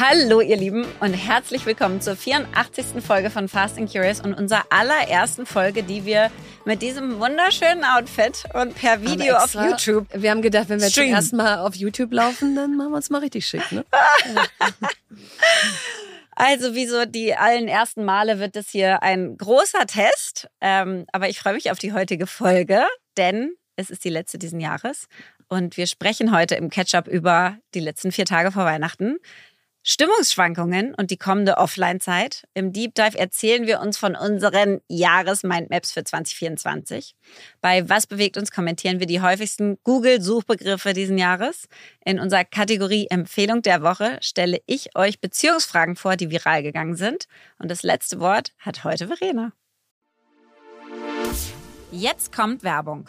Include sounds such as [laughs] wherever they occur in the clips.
Hallo ihr Lieben und herzlich willkommen zur 84. Folge von Fast and Curious und unserer allerersten Folge, die wir mit diesem wunderschönen Outfit und per Video auf YouTube. Wir haben gedacht, wenn wir streamen. zum ersten Mal auf YouTube laufen, dann machen wir uns mal richtig schick. Ne? [laughs] Also wie so die allen ersten Male wird es hier ein großer Test. Ähm, aber ich freue mich auf die heutige Folge, denn es ist die letzte diesen Jahres. Und wir sprechen heute im Catch-up über die letzten vier Tage vor Weihnachten. Stimmungsschwankungen und die kommende Offline-Zeit. Im Deep Dive erzählen wir uns von unseren Jahres-Mindmaps für 2024. Bei Was bewegt uns kommentieren wir die häufigsten Google-Suchbegriffe diesen Jahres. In unserer Kategorie Empfehlung der Woche stelle ich euch Beziehungsfragen vor, die viral gegangen sind. Und das letzte Wort hat heute Verena. Jetzt kommt Werbung.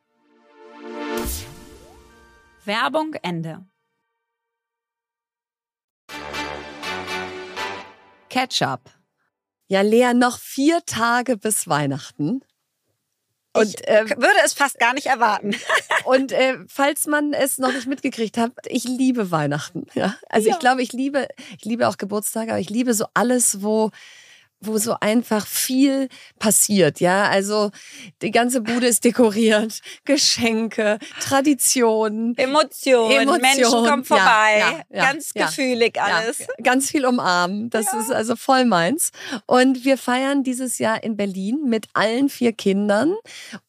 Werbung Ende. Ketchup. Ja, Lea, noch vier Tage bis Weihnachten. Und ich äh, würde es fast gar nicht erwarten. [laughs] und äh, falls man es noch nicht mitgekriegt hat, ich liebe Weihnachten. Ja, also ja. ich glaube, ich liebe, ich liebe auch Geburtstage, aber ich liebe so alles, wo wo so einfach viel passiert, ja. Also die ganze Bude ist dekoriert, Geschenke, Traditionen, Emotionen, Emotion. Menschen kommen vorbei, Ja, ja, ja, ganz gefühlig alles. Ganz viel umarmen. Das ist also voll meins. Und wir feiern dieses Jahr in Berlin mit allen vier Kindern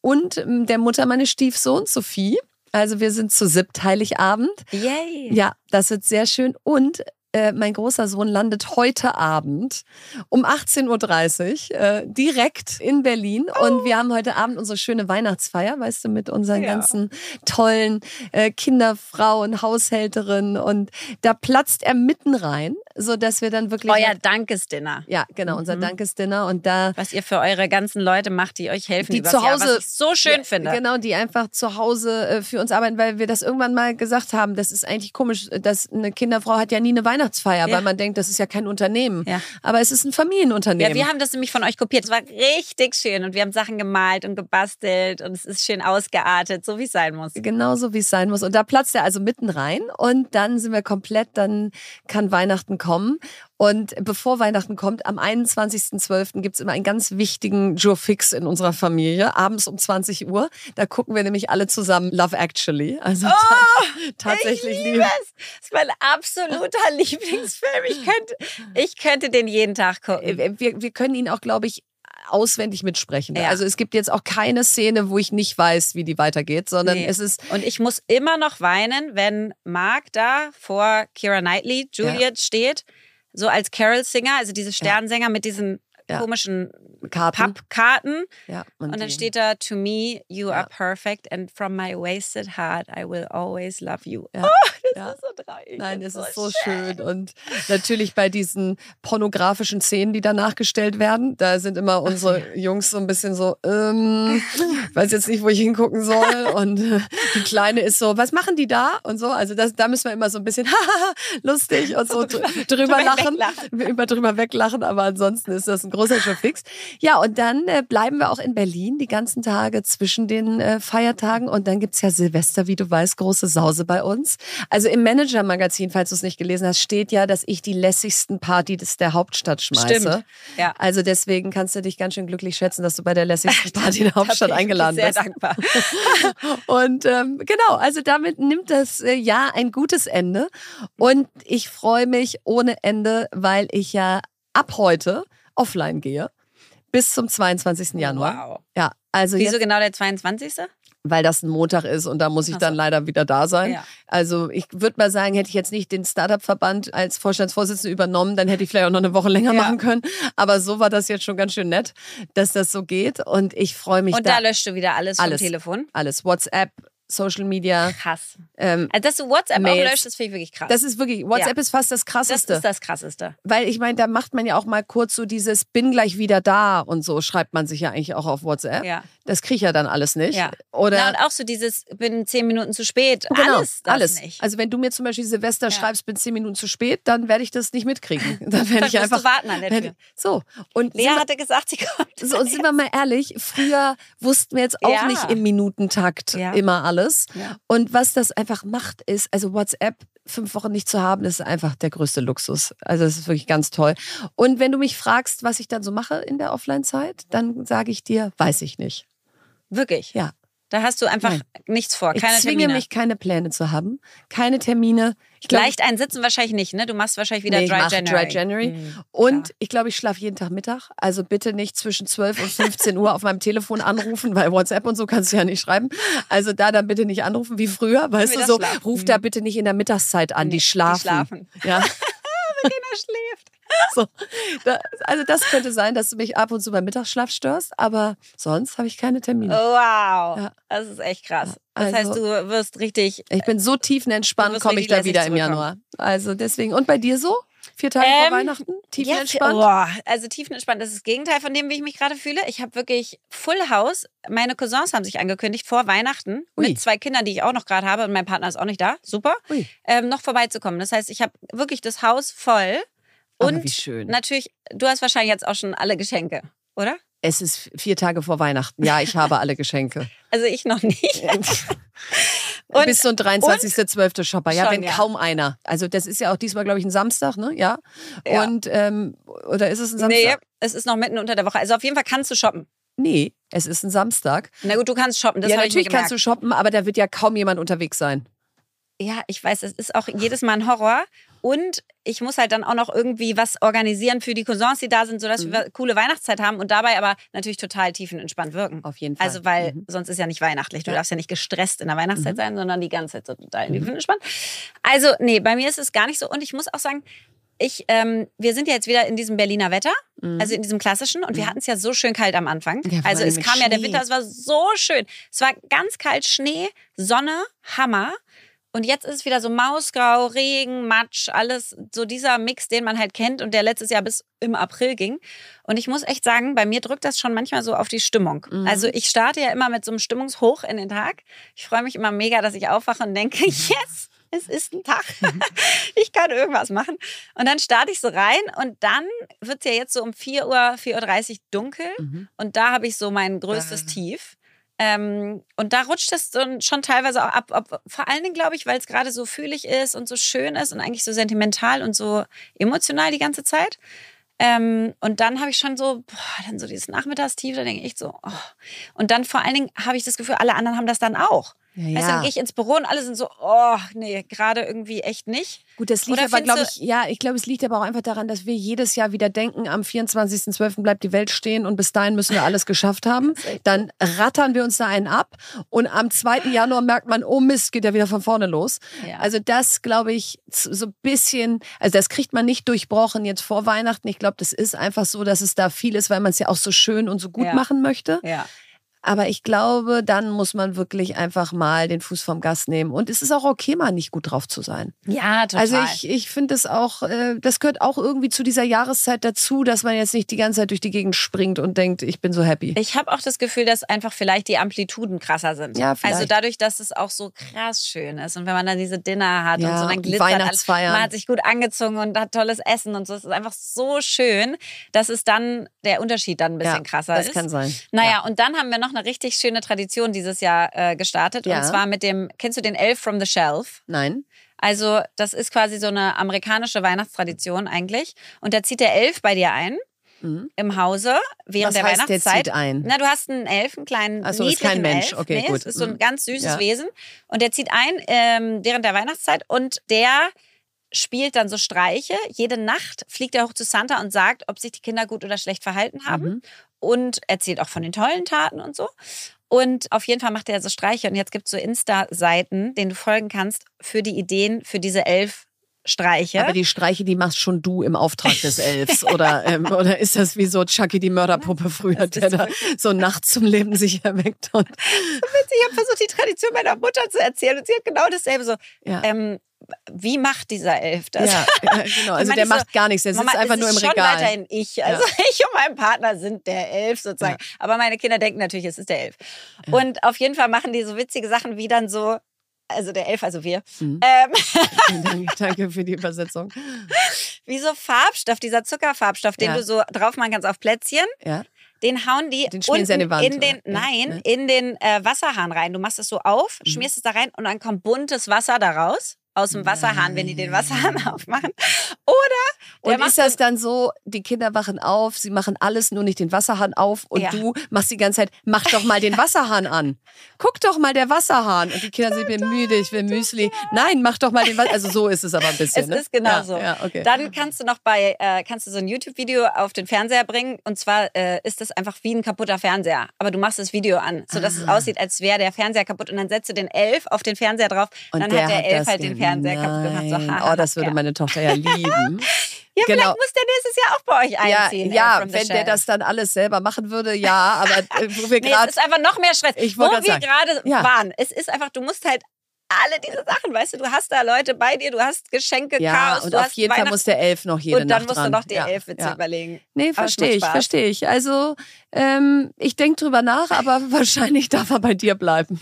und ähm, der Mutter meines Stiefsohns, Sophie. Also wir sind zu siebt Heiligabend. Yay. Ja, das wird sehr schön. Und äh, mein großer Sohn landet heute Abend um 18.30 Uhr äh, direkt in Berlin. Und wir haben heute Abend unsere schöne Weihnachtsfeier, weißt du, mit unseren Ja. ganzen tollen äh, Kinderfrauen, Haushälterinnen. Und da platzt er mitten rein, sodass wir dann wirklich. Euer Dankesdinner. ja, genau, unser Mhm. Dankesdinner. Und da Was ihr für eure ganzen Leute macht, die euch helfen Die zu Jahr, Hause- was ich so schön Ja, finde. Genau, die einfach zu Hause äh, für uns arbeiten, weil wir das irgendwann mal gesagt haben. Das ist eigentlich komisch, dass eine Kinderfrau hat ja nie eine Weihnachtsfeier, Ja. weil man denkt, das ist ja kein Unternehmen. Ja. Aber es ist ein Familienunternehmen. Ja, wir haben das nämlich von euch kopiert. Es war richtig schön und wir haben Sachen gemalt und gebastelt und es ist schön ausgeartet, so wie es sein muss. Genauso wie es sein muss. Und da platzt er also mitten rein und dann sind wir komplett, dann kann Weihnachten kommen. Und bevor Weihnachten kommt, am 21.12. gibt's immer einen ganz wichtigen Jour fix in unserer Familie, abends um 20 Uhr. Da gucken wir nämlich alle zusammen Love Actually. Also ta tatsächlich ich liebe es. Das ist mein absoluter [laughs] Lieblingsfilm. Ich könnte, ich könnte den jeden Tag gucken. Äh, wir, wir können ihn auch, glaube ich, auswendig mitsprechen. Ja. Also es gibt jetzt auch keine Szene, wo ich nicht weiß, wie die weitergeht, sondern Nee. es ist Und ich muss immer noch weinen, wenn Mark da vor Kira Knightley, Juliet, steht, so als Carol-Singer, also diese Sternsänger mit diesen Ja. komischen Karten. Pappkarten. Ja, Und dann die- steht da, to me, you Ja. are perfect and from my wasted heart, I will always love you. Ja. Oh, das ist so traurig. Nein, es Das ist so schön. Und natürlich bei diesen pornografischen Szenen, die da nachgestellt werden, da sind immer unsere [laughs] Jungs so ein bisschen so, ähm, weiß jetzt nicht, wo ich hingucken soll. Und die Kleine ist so, was machen die da? Und so. Also das, da müssen wir immer so ein bisschen [laughs] lustig und so [laughs] dr- drüber lachen, über drüber weglachen. Aber ansonsten ist das ein großer Showfix. Ja, und dann äh, bleiben wir auch in Berlin die ganzen Tage zwischen den äh, Feiertagen. Und dann gibt's ja Silvester, wie du weißt, große Sause bei uns. Also im Manager-Magazin, falls du es nicht gelesen hast, steht ja, dass ich die lässigsten Partys der Hauptstadt schmeiße. Stimmt. Ja. Also deswegen kannst du dich ganz schön glücklich schätzen, dass du bei der lässigsten [laughs] Party der Hauptstadt eingeladen sehr bist. dankbar. [laughs] Und ähm, genau, also damit nimmt das äh, Jahr ein gutes Ende. Und ich freue mich ohne Ende, weil ich ja ab heute offline gehe. Bis zum 22. Januar. Wow. Ja, also Wieso jetzt, genau der 22.? weil das ein Montag ist und da muss ich so. dann leider wieder da sein. Ja. Also ich würde mal sagen, hätte ich jetzt nicht den Startup-Verband als Vorstandsvorsitzende übernommen, dann hätte ich vielleicht auch noch eine Woche länger Ja. machen können. Aber so war das jetzt schon ganz schön nett, dass das so geht. Und ich freue mich Und da. da löscht du wieder alles, Alles. vom Telefon. alles. WhatsApp, Social Media. Krass. Ähm, Also, dass du WhatsApp Mails. auch löscht, das finde ich wirklich krass. das ist wirklich, WhatsApp ist fast das das Krasseste. ist das Krasseste. Weil ich meine, da macht man ja auch mal kurz so dieses bin gleich wieder da und so schreibt man sich ja eigentlich auch auf WhatsApp. Ja. Das kriege ich ja dann alles nicht. Ja. Oder Na, und auch so dieses, bin zehn Minuten zu spät. Genau, alles das alles. nicht. Also wenn du mir zum Beispiel Silvester Ja. schreibst, bin zehn Minuten zu spät, dann werde ich das nicht mitkriegen. [laughs] Dann werde ich einfach warten an der Tür. So und Lea hatte gesagt, sie kommt. so, und sind wir mal ehrlich, früher wussten wir jetzt auch Ja. nicht im Minutentakt Ja. immer alles. Ja. Und was das einfach macht, ist, also WhatsApp fünf Wochen nicht zu haben, ist einfach der größte Luxus. Also das ist wirklich ganz toll. Und wenn du mich fragst, was ich dann so mache in der Offline-Zeit, dann sage ich dir, weiß ich nicht. Wirklich. Ja. Da hast du einfach Nein. nichts vor, Ich keine zwinge Termine. mich, keine Pläne zu haben, keine Termine. Ich glaub, Leicht einsitzen wahrscheinlich nicht, ne? Du machst wahrscheinlich wieder Nee, ich Dry January. Dry January. Mhm. Und Klar. ich glaube, ich schlafe jeden Tag Mittag. Also bitte nicht zwischen 12 und 15 Uhr auf meinem Telefon anrufen, weil WhatsApp und so kannst du ja nicht schreiben. Also da dann bitte nicht anrufen wie früher. Weißt du, so Mittagsschlaf. ruf da bitte nicht in der Mittagszeit an. Nee, die schlafen. Die schlafen. Ja, [laughs] Keiner schläft. [laughs] so. Da, also das könnte sein, dass du mich ab und zu beim Mittagsschlaf störst, aber sonst habe ich keine Termine. Wow. Ja. Das ist echt krass. Ja, Das heißt, also- du wirst richtig. Ich bin so tiefenentspannt, komme ich da wieder im. Januar. Also deswegen. Und bei dir so? Vier Tage vor Ähm, Weihnachten? Ja, Tiefenentspannt? boah, also tiefenentspannt. Das ist das Gegenteil von dem, wie ich mich gerade fühle. Ich habe wirklich Full House. Meine Cousins haben sich angekündigt, vor Weihnachten Ui. mit zwei Kindern, die ich auch noch gerade habe. Und mein Partner ist auch nicht da. Super. Ähm, noch vorbeizukommen. Das heißt, ich habe wirklich das Haus voll. Und wie schön. natürlich, du hast wahrscheinlich jetzt auch schon alle Geschenke, oder? Es ist vier Tage vor Weihnachten. Ja, ich habe alle Geschenke. [laughs] Also ich noch nicht. [laughs] Und, Bis ein 23.12. Shopper, ja, Schon, wenn ja. kaum einer. Also das ist ja auch diesmal, glaube ich, ein Samstag, ne? Ja. Ja. Und, ähm, oder ist es ein Nee, Samstag? es ist noch mitten unter der Woche. Also auf jeden Fall kannst du shoppen. Nee, es ist ein Samstag. Na gut, du kannst shoppen. Das ja, natürlich kannst du shoppen, aber da wird ja kaum jemand unterwegs sein. Ja, ich weiß, es ist auch jedes Mal ein Horror. Und ich muss halt dann auch noch irgendwie was organisieren für die Cousins, die da sind, sodass Mhm. wir coole Weihnachtszeit haben und dabei aber natürlich total tiefenentspannt wirken. Auf jeden Fall. Also, weil Mhm. sonst ist ja nicht weihnachtlich. Du Ja. darfst ja nicht gestresst in der Weihnachtszeit Mhm. sein, sondern die ganze Zeit so total Mhm. tiefenentspannt. Also, nee, bei mir ist es gar nicht so. Und ich muss auch sagen, ich, ähm, wir sind ja jetzt wieder in diesem Berliner Wetter, Mhm. also in diesem klassischen. Und wir hatten es ja so schön kalt am Anfang. Ja, also es kam ja der Schnee. Winter, es war so schön. Es war ganz kalt, Schnee, Sonne, Hammer. Und jetzt ist es wieder so Mausgrau, Regen, Matsch, alles so dieser Mix, den man halt kennt und der letztes Jahr bis im April ging. Und ich muss echt sagen, bei mir drückt das schon manchmal so auf die Stimmung. Mhm. Also ich starte ja immer mit so einem Stimmungshoch in den Tag. Ich freue mich immer mega, dass ich aufwache und denke, [laughs] yes, es ist ein Tag. [laughs] ich kann irgendwas machen. Und dann starte ich so rein und dann wird es ja jetzt so um 4 Uhr, 4.30 Uhr dunkel. Mhm. Und da habe ich so mein größtes Ah. Tief. Ähm, und da rutscht es schon teilweise auch ab. ab vor allen Dingen, glaube ich, weil es gerade so fühlig ist und so schön ist und eigentlich so sentimental und so emotional die ganze Zeit. Ähm, und dann habe ich schon so, boah, dann so dieses Nachmittagstief, da denke ich so, oh. Und dann vor allen Dingen habe ich das Gefühl, alle anderen haben das dann auch. Ja, du, dann gehe ich ins Büro und alle sind so, oh, nee, gerade irgendwie echt nicht. Gut, das liegt Oder aber, glaube ich, ja, ich glaube, es liegt aber auch einfach daran, dass wir jedes Jahr wieder denken, am 24.12. bleibt die Welt stehen und bis dahin müssen wir alles geschafft haben. [laughs] Dann rattern wir uns da einen ab und am 2. Januar merkt man, oh Mist, geht ja wieder von vorne los. Ja. Also das, glaube ich, so ein bisschen, also das kriegt man nicht durchbrochen jetzt vor Weihnachten. Ich glaube, das ist einfach so, dass es da viel ist, weil man es ja auch so schön und so gut machen möchte. ja. Aber ich glaube, dann muss man wirklich einfach mal den Fuß vom Gas nehmen. Und es ist auch okay, mal nicht gut drauf zu sein. Ja, total. Also ich, ich finde es auch, äh, das gehört auch irgendwie zu dieser Jahreszeit dazu, dass man jetzt nicht die ganze Zeit durch die Gegend springt und denkt, ich bin so happy. Ich habe auch das Gefühl, dass einfach vielleicht die Amplituden krasser sind. Ja, vielleicht. Also dadurch, dass es auch so krass schön ist und wenn man dann diese Dinner hat und Ja, so dann und glitzert alles. Weihnachtsfeiern. Man hat sich gut angezogen und hat tolles Essen und so. Es ist einfach so schön, dass es dann der Unterschied dann ein bisschen ja, krasser das ist. kann sein. Naja, und dann haben wir noch eine richtig schöne Tradition dieses Jahr äh, gestartet. Ja. Und zwar mit dem, kennst du den Elf from the Shelf? Nein. Also, das ist quasi so eine amerikanische Weihnachtstradition eigentlich. Und da zieht der Elf bei dir ein Mhm. im Hause während Was der heißt, der Weihnachtszeit. zieht ein? Na, du hast einen Elf, einen kleinen Ach so, ist niedlichen kein Mensch. Elf. Okay, nee, gut. Es ist so ein Mhm. ganz süßes Ja. Wesen. Und der zieht ein ähm, während der Weihnachtszeit und der spielt dann so Streiche. Jede Nacht fliegt er hoch zu Santa und sagt, ob sich die Kinder gut oder schlecht verhalten haben. Mhm. Und erzählt auch von den tollen Taten und so. Und auf jeden Fall macht er so Streiche. Und jetzt gibt es so Insta-Seiten, denen du folgen kannst für die Ideen für diese elf Streiche. Aber die Streiche, die machst schon du im Auftrag des Elfs. [laughs] oder, ähm, oder ist das wie so Chucky die Mörderpuppe früher, der da so nachts zum Leben sich erweckt? Und, [laughs] ich habe versucht, die Tradition meiner Mutter zu erzählen und sie hat genau dasselbe so. ja. Ähm, wie macht dieser Elf das? ja, ja, [laughs] genau. Also der so, macht gar nichts, der sitzt Mama, einfach nur im schon Regal. weiterhin ich. Also [laughs] ich und mein Partner sind der Elf sozusagen. Aber meine Kinder denken natürlich, es ist der Elf. Und auf jeden Fall machen die so witzige Sachen wie dann so, also der Elf, also wir, Mhm. ähm, [laughs] danke, für die Übersetzung. wie so Farbstoff, dieser Zuckerfarbstoff, den Ja. du so drauf machen kannst auf Plätzchen. Ja. Den hauen die Den unten die Wand, in den, oder? Ja, nein, ne? in den äh, Wasserhahn rein. Du machst es so auf, Mhm. schmierst es da rein und dann kommt buntes Wasser daraus aus dem Wasserhahn, wenn die den Wasserhahn [laughs] aufmachen. Oder der Und ist das dann so, die Kinder wachen auf, sie machen alles, nur nicht den Wasserhahn auf und Ja. du machst die ganze Zeit, mach doch mal [laughs] den Wasserhahn an. Guck doch mal der Wasserhahn. Und die Kinder sind, bin müde, ich will Müsli. Nein, mach doch mal den Wasserhahn. Also so ist es aber ein bisschen. Es ne? ist genau ja, so. Ja, okay. Dann kannst du noch bei, äh, kannst du so ein YouTube-Video auf den Fernseher bringen. Und zwar äh, ist das einfach wie ein kaputter Fernseher. Aber du machst das Video an, sodass es Ah. aussieht, als wäre der Fernseher kaputt. Und dann setzt du den Elf auf den Fernseher drauf. Und dann hat der Elf das halt den ge- Fernseher kaputt gemacht. So, oh, das würde ja. meine Tochter ja lieben. [laughs] Ja, genau. vielleicht muss der nächstes Jahr auch bei euch ja, einziehen. ja Elf from the wenn der das dann alles selber machen würde, ja, aber äh, wo wir [laughs] Nee, es gerade. ist einfach noch mehr Stress. Ich Wo wir gerade Ja. waren. Es ist einfach, du musst halt alle diese Sachen, weißt du, du hast da Leute bei dir, du hast Geschenke, Ja, Chaos, und du auf jeden Fall muss der Elf noch jede Und dann Nacht musst dran. du noch die ja, Elfwitze ja. überlegen. Nee, verstehe ich, verstehe ich. Also, ähm, ich denke drüber nach, aber [laughs] wahrscheinlich darf er bei dir bleiben.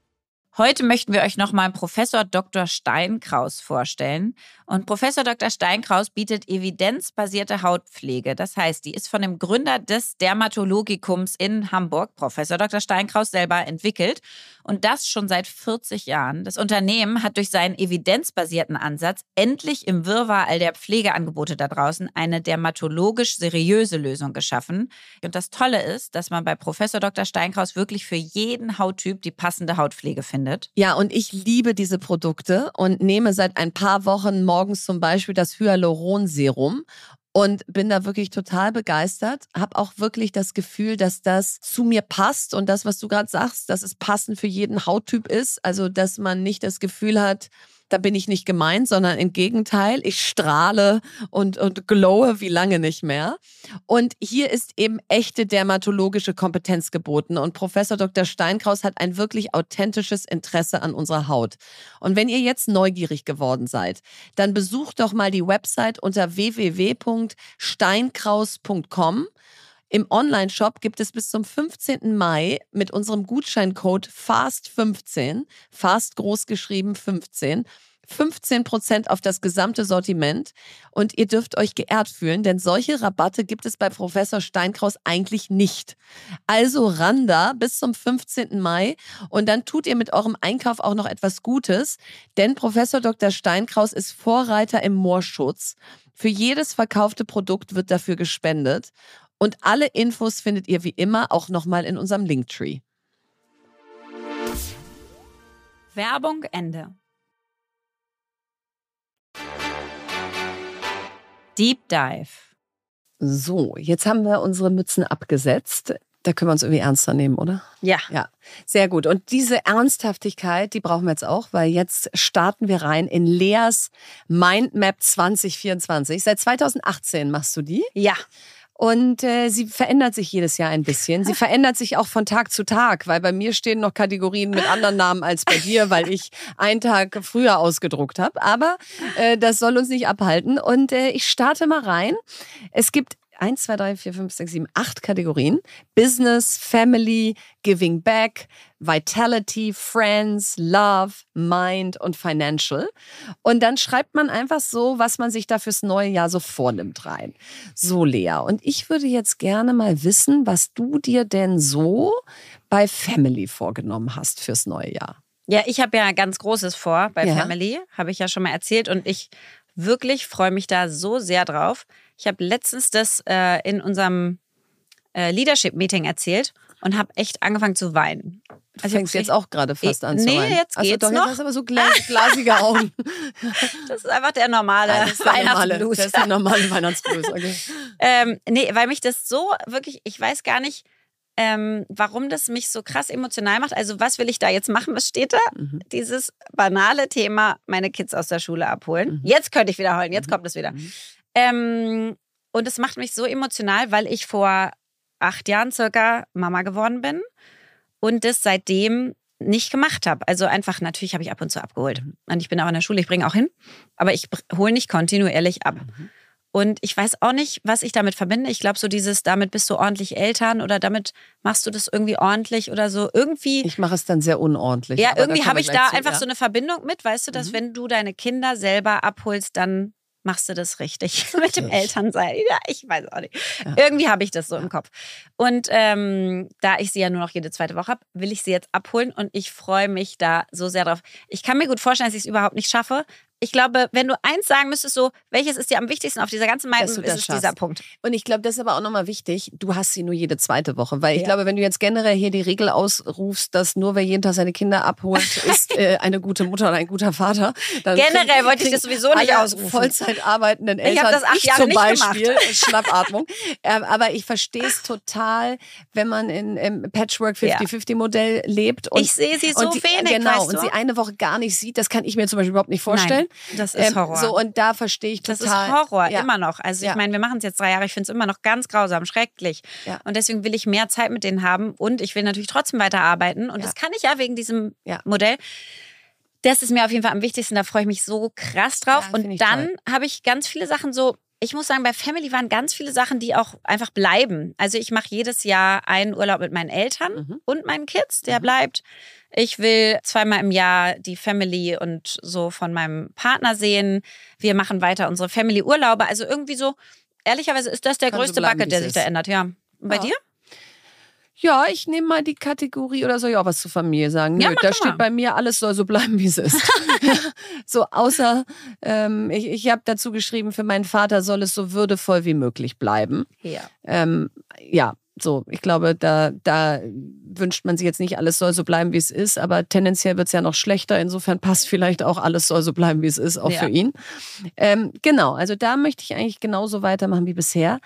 Heute möchten wir euch nochmal Professor Dr. Steinkraus vorstellen. Und Professor Dr. Steinkraus bietet evidenzbasierte Hautpflege. Das heißt, die ist von dem Gründer des Dermatologikums in Hamburg, Professor Dr. Steinkraus, selber entwickelt. Und das schon seit 40 Jahren. Das Unternehmen hat durch seinen evidenzbasierten Ansatz endlich im Wirrwarr all der Pflegeangebote da draußen eine dermatologisch seriöse Lösung geschaffen. Und das Tolle ist, dass man bei Professor Dr. Steinkraus wirklich für jeden Hauttyp die passende Hautpflege findet findet. Ja, und ich liebe diese Produkte und nehme seit ein paar Wochen morgens zum Beispiel das Hyaluronserum und bin da wirklich total begeistert. Habe auch wirklich das Gefühl, dass das zu mir passt und das, was du gerade sagst, dass es passend für jeden Hauttyp ist. Also, dass man nicht das Gefühl hat, da bin ich nicht gemeint, sondern im Gegenteil, ich strahle und, und glowe wie lange nicht mehr. Und hier ist eben echte dermatologische Kompetenz geboten. Und Professor Dr. Steinkraus hat ein wirklich authentisches Interesse an unserer Haut. Und wenn ihr jetzt neugierig geworden seid, dann besucht doch mal die Website unter www.steinkraus.com. Im Online-Shop gibt es bis zum 15. Mai mit unserem Gutscheincode FAST15, fast groß geschrieben 15, 15 Prozent auf das gesamte Sortiment und ihr dürft euch geehrt fühlen, denn solche Rabatte gibt es bei Professor Steinkraus eigentlich nicht. Also Randa bis zum 15. Mai und dann tut ihr mit eurem Einkauf auch noch etwas Gutes, denn Professor Dr. Steinkraus ist Vorreiter im Moorschutz. Für jedes verkaufte Produkt wird dafür gespendet und alle Infos findet ihr wie immer auch nochmal in unserem Linktree. Werbung Ende. Deep Dive. So, jetzt haben wir unsere Mützen abgesetzt. Da können wir uns irgendwie ernster nehmen, oder? Ja. Ja, sehr gut. Und diese Ernsthaftigkeit, die brauchen wir jetzt auch, weil jetzt starten wir rein in Leas Mindmap 2024. Seit 2018 machst du die? Ja. Und äh, sie verändert sich jedes Jahr ein bisschen. Sie [laughs] verändert sich auch von Tag zu Tag, weil bei mir stehen noch Kategorien mit anderen Namen als bei dir, weil ich einen Tag früher ausgedruckt habe. Aber äh, das soll uns nicht abhalten. Und äh, ich starte mal rein. Es gibt 1, 2, 3, 4, 5, 6, 7, 8 Kategorien. Business, Family, Giving Back, Vitality, Friends, Love, Mind und Financial. Und dann schreibt man einfach so, was man sich da fürs neue Jahr so vornimmt rein. So, Lea. Und ich würde jetzt gerne mal wissen, was du dir denn so bei Family vorgenommen hast fürs neue Jahr. Ja, ich habe ja ganz Großes vor bei ja. Family, habe ich ja schon mal erzählt. Und ich wirklich freue mich da so sehr drauf. Ich habe letztens das äh, in unserem äh, Leadership-Meeting erzählt und habe echt angefangen zu weinen. Also du fängst jetzt auch gerade fast an nee, zu weinen. Nee, jetzt geht's also doch, noch. Jetzt hast aber so glasige [laughs] Augen. Das ist einfach der normale ah, Weihnachtsblues. Das ist der normale Weihnachtsblues. Okay. [laughs] ähm, nee, weil mich das so wirklich, ich weiß gar nicht, ähm, warum das mich so krass emotional macht. Also was will ich da jetzt machen? Was steht da? Mhm. Dieses banale Thema, meine Kids aus der Schule abholen. Mhm. Jetzt könnte ich wieder heulen, jetzt mhm. kommt es wieder. Ähm, und es macht mich so emotional, weil ich vor acht Jahren circa Mama geworden bin und das seitdem nicht gemacht habe. Also einfach, natürlich habe ich ab und zu abgeholt. Mhm. Und ich bin auch in der Schule, ich bringe auch hin, aber ich hole nicht kontinuierlich ab. Mhm. Und ich weiß auch nicht, was ich damit verbinde. Ich glaube, so dieses, damit bist du ordentlich Eltern oder damit machst du das irgendwie ordentlich oder so. Irgendwie. Ich mache es dann sehr unordentlich. Ja, irgendwie habe ich da zu, einfach ja. so eine Verbindung mit, weißt du, dass mhm. wenn du deine Kinder selber abholst, dann machst du das richtig [laughs] mit dem Elternsein. Ja, ich weiß auch nicht. Ja. Irgendwie habe ich das so im Kopf. Und ähm, da ich sie ja nur noch jede zweite Woche habe, will ich sie jetzt abholen und ich freue mich da so sehr drauf. Ich kann mir gut vorstellen, dass ich es überhaupt nicht schaffe, ich glaube, wenn du eins sagen müsstest, so, welches ist dir am wichtigsten auf dieser ganzen Meinung, ist es schaffst. dieser Punkt. Und ich glaube, das ist aber auch nochmal wichtig, du hast sie nur jede zweite Woche. Weil ich ja. glaube, wenn du jetzt generell hier die Regel ausrufst, dass nur wer jeden Tag seine Kinder abholt, [laughs] ist äh, eine gute Mutter oder ein guter Vater. generell krieg, wollte ich das sowieso nicht ausrufen. Vollzeit arbeitenden Eltern, ich, das acht ich Jahre zum Beispiel, gemacht. Schnappatmung. [laughs] Ähm, aber ich verstehe es total, wenn man in, im Patchwork 50-50-Modell lebt. Und, ich sehe sie so und die, wenig, Genau, weißt du? und sie eine Woche gar nicht sieht, das kann ich mir zum Beispiel überhaupt nicht vorstellen. Nein, das ist ähm, Horror. So, und da verstehe ich total. Das ist Horror, ja. immer noch. Also ich meine, wir machen es jetzt drei Jahre, ich finde es immer noch ganz grausam, schrecklich. Ja. Und deswegen will ich mehr Zeit mit denen haben und ich will natürlich trotzdem weiterarbeiten. Und das kann ich ja wegen diesem Modell. Das ist mir auf jeden Fall am wichtigsten, da freue ich mich so krass drauf. und dann habe ich ganz viele Sachen so, ich muss sagen, bei Family waren ganz viele Sachen, die auch einfach bleiben. Also ich mache jedes Jahr einen Urlaub mit meinen Eltern Mhm. und meinen Kids, der Mhm. bleibt. Ich will zweimal im Jahr die Family und so von meinem Partner sehen. Wir machen weiter unsere Family-Urlaube. Also irgendwie so, ehrlicherweise ist das der Kann so größte bleiben, Bucket, der sich da ändert, ja. Und bei Ja. dir? Ja, ich nehme mal die Kategorie oder soll ich auch was zur Familie sagen? Ja, Nö, mach da steht mal. bei mir, alles soll so bleiben, wie es ist. [laughs] so außer, ähm, ich, ich habe dazu geschrieben, für meinen Vater soll es so würdevoll wie möglich bleiben. Ja. Ähm, ja, so, ich glaube, da, da wünscht man sich jetzt nicht, alles soll so bleiben, wie es ist, aber tendenziell wird es ja noch schlechter. Insofern passt vielleicht auch, alles soll so bleiben, wie es ist, auch Ja. für ihn. Ähm, genau, also da möchte ich eigentlich genauso weitermachen wie bisher.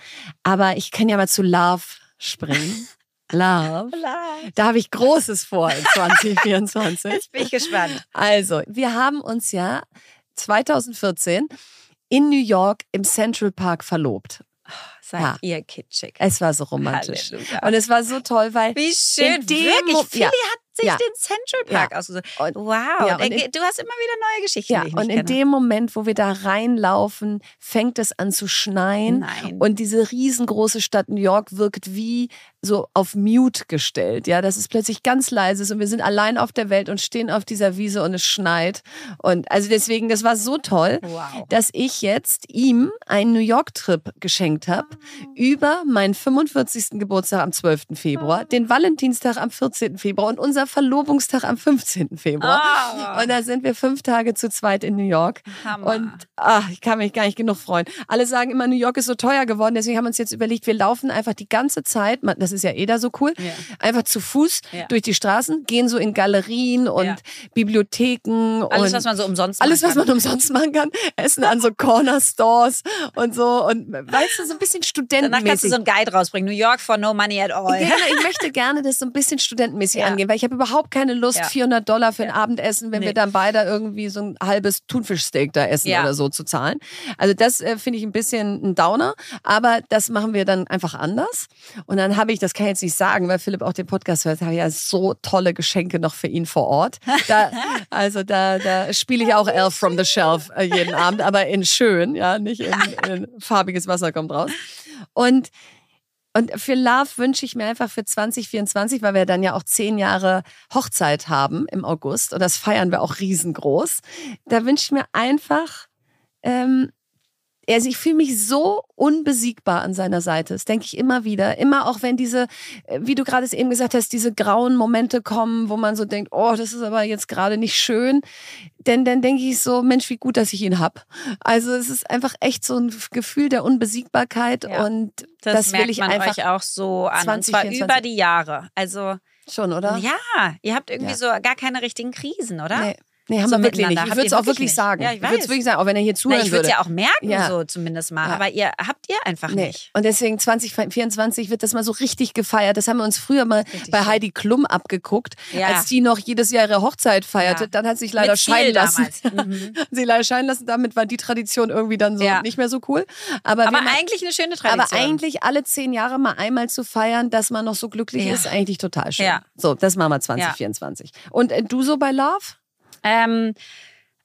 Aber ich kann ja mal zu Love springen. [laughs] Love. Da habe ich Großes vor in [laughs] 2024. Jetzt bin ich gespannt. Also, wir haben uns ja 2014 in New York im Central Park verlobt. Seid Ja. ihr kitschig. Es war so romantisch. Halleluja. Und es war so toll, weil Wie schön. Wirklich. Mo- Philly ja. hat sich Ja. den Central Park ausgesucht. Und- Wow. Ja, und in- du hast immer wieder neue Geschichten, ja, ich und in kenne. dem Moment, wo wir da reinlaufen, fängt es an zu schneien. Nein. Und diese riesengroße Stadt New York wirkt wie so auf Mute gestellt. Ja, dass es plötzlich ganz leise ist und wir sind allein auf der Welt und stehen auf dieser Wiese und es schneit. Und also deswegen, das war so toll, wow. dass ich jetzt ihm einen New York-Trip geschenkt habe über meinen 45. Geburtstag am 12. Februar, den Valentinstag am 14. Februar und unser Verlobungstag am 15. Februar. Ah. Und da sind wir fünf Tage zu zweit in New York. Hammer. Und ach, ich kann mich gar nicht genug freuen. Alle sagen immer, New York ist so teuer geworden. Deswegen haben wir uns jetzt überlegt, wir laufen einfach die ganze Zeit, das ist ja eh da so cool, Ja. einfach zu Fuß Ja. durch die Straßen, gehen so in Galerien und Ja. Bibliotheken. Alles, was man so umsonst alles, was man umsonst machen kann. Essen an so Corner Stores und so. Und weißt du, so ein bisschen Danach kannst du studentenmäßig. so einen Guide rausbringen. New York for no money at all. Gerne, ich [laughs] möchte gerne das so ein bisschen studentenmäßig angehen, weil ich habe überhaupt keine Lust, Ja. 400 Dollar für ein Abendessen, wenn Nee. wir dann beide irgendwie so ein halbes Thunfischsteak da essen oder so zu zahlen. Also das äh, finde ich ein bisschen ein Downer, aber das machen wir dann einfach anders. Und dann habe ich, das kann ich jetzt nicht sagen, weil Philipp auch den Podcast hört, habe ich ja so tolle Geschenke noch für ihn vor Ort. Da, [laughs] also da, da spiele ich auch Elf from the Shelf äh, jeden Abend, aber in schön, ja, nicht in, in farbiges Wasser kommt raus. Und und für Love wünsche ich mir einfach für 2024, weil wir dann ja auch zehn Jahre Hochzeit haben im August und das feiern wir auch riesengroß. Da wünsche ich mir einfach, ähm, also ich fühle mich so unbesiegbar an seiner Seite. Das denke ich immer wieder. Immer auch wenn diese, äh, wie du gerade es eben gesagt hast, diese grauen Momente kommen, wo man so denkt, oh, das ist aber jetzt gerade nicht schön. Denn dann denke ich so, Mensch, wie gut, dass ich ihn hab. Also es ist einfach echt so ein Gefühl der Unbesiegbarkeit Ja. und Das, das, merkt will ich man einfach euch auch so an. Und zwar 2024. über die Jahre. Also, schon, oder? ja, ihr habt irgendwie Ja. so gar keine richtigen Krisen, oder? Nee, nee haben So wir wirklich nicht. Ich würde es auch wirklich nicht? sagen. Ja, ich würde es wirklich sagen, auch wenn er hier Na, zuhören ich würde würde. es ja auch merken, Ja. so zumindest mal. Ja. Aber ihr habt ihr einfach Nee. nicht. Und deswegen 2024 wird das mal so richtig gefeiert. Das haben wir uns früher mal Richtig bei. Heidi Klum abgeguckt, Ja. als die noch jedes Jahr ihre Hochzeit feierte. Dann hat sie sich leider Mit scheiden lassen. [laughs] Mhm. sie leider scheiden lassen. Damit war die Tradition irgendwie dann so nicht mehr so cool. Aber, Aber eigentlich eine schöne Tradition. aber eigentlich alle zehn Jahre mal einmal zu feiern, dass man noch so glücklich ist, eigentlich total schön. So, das machen wir 2024. Und äh, du so bei Love? Ähm,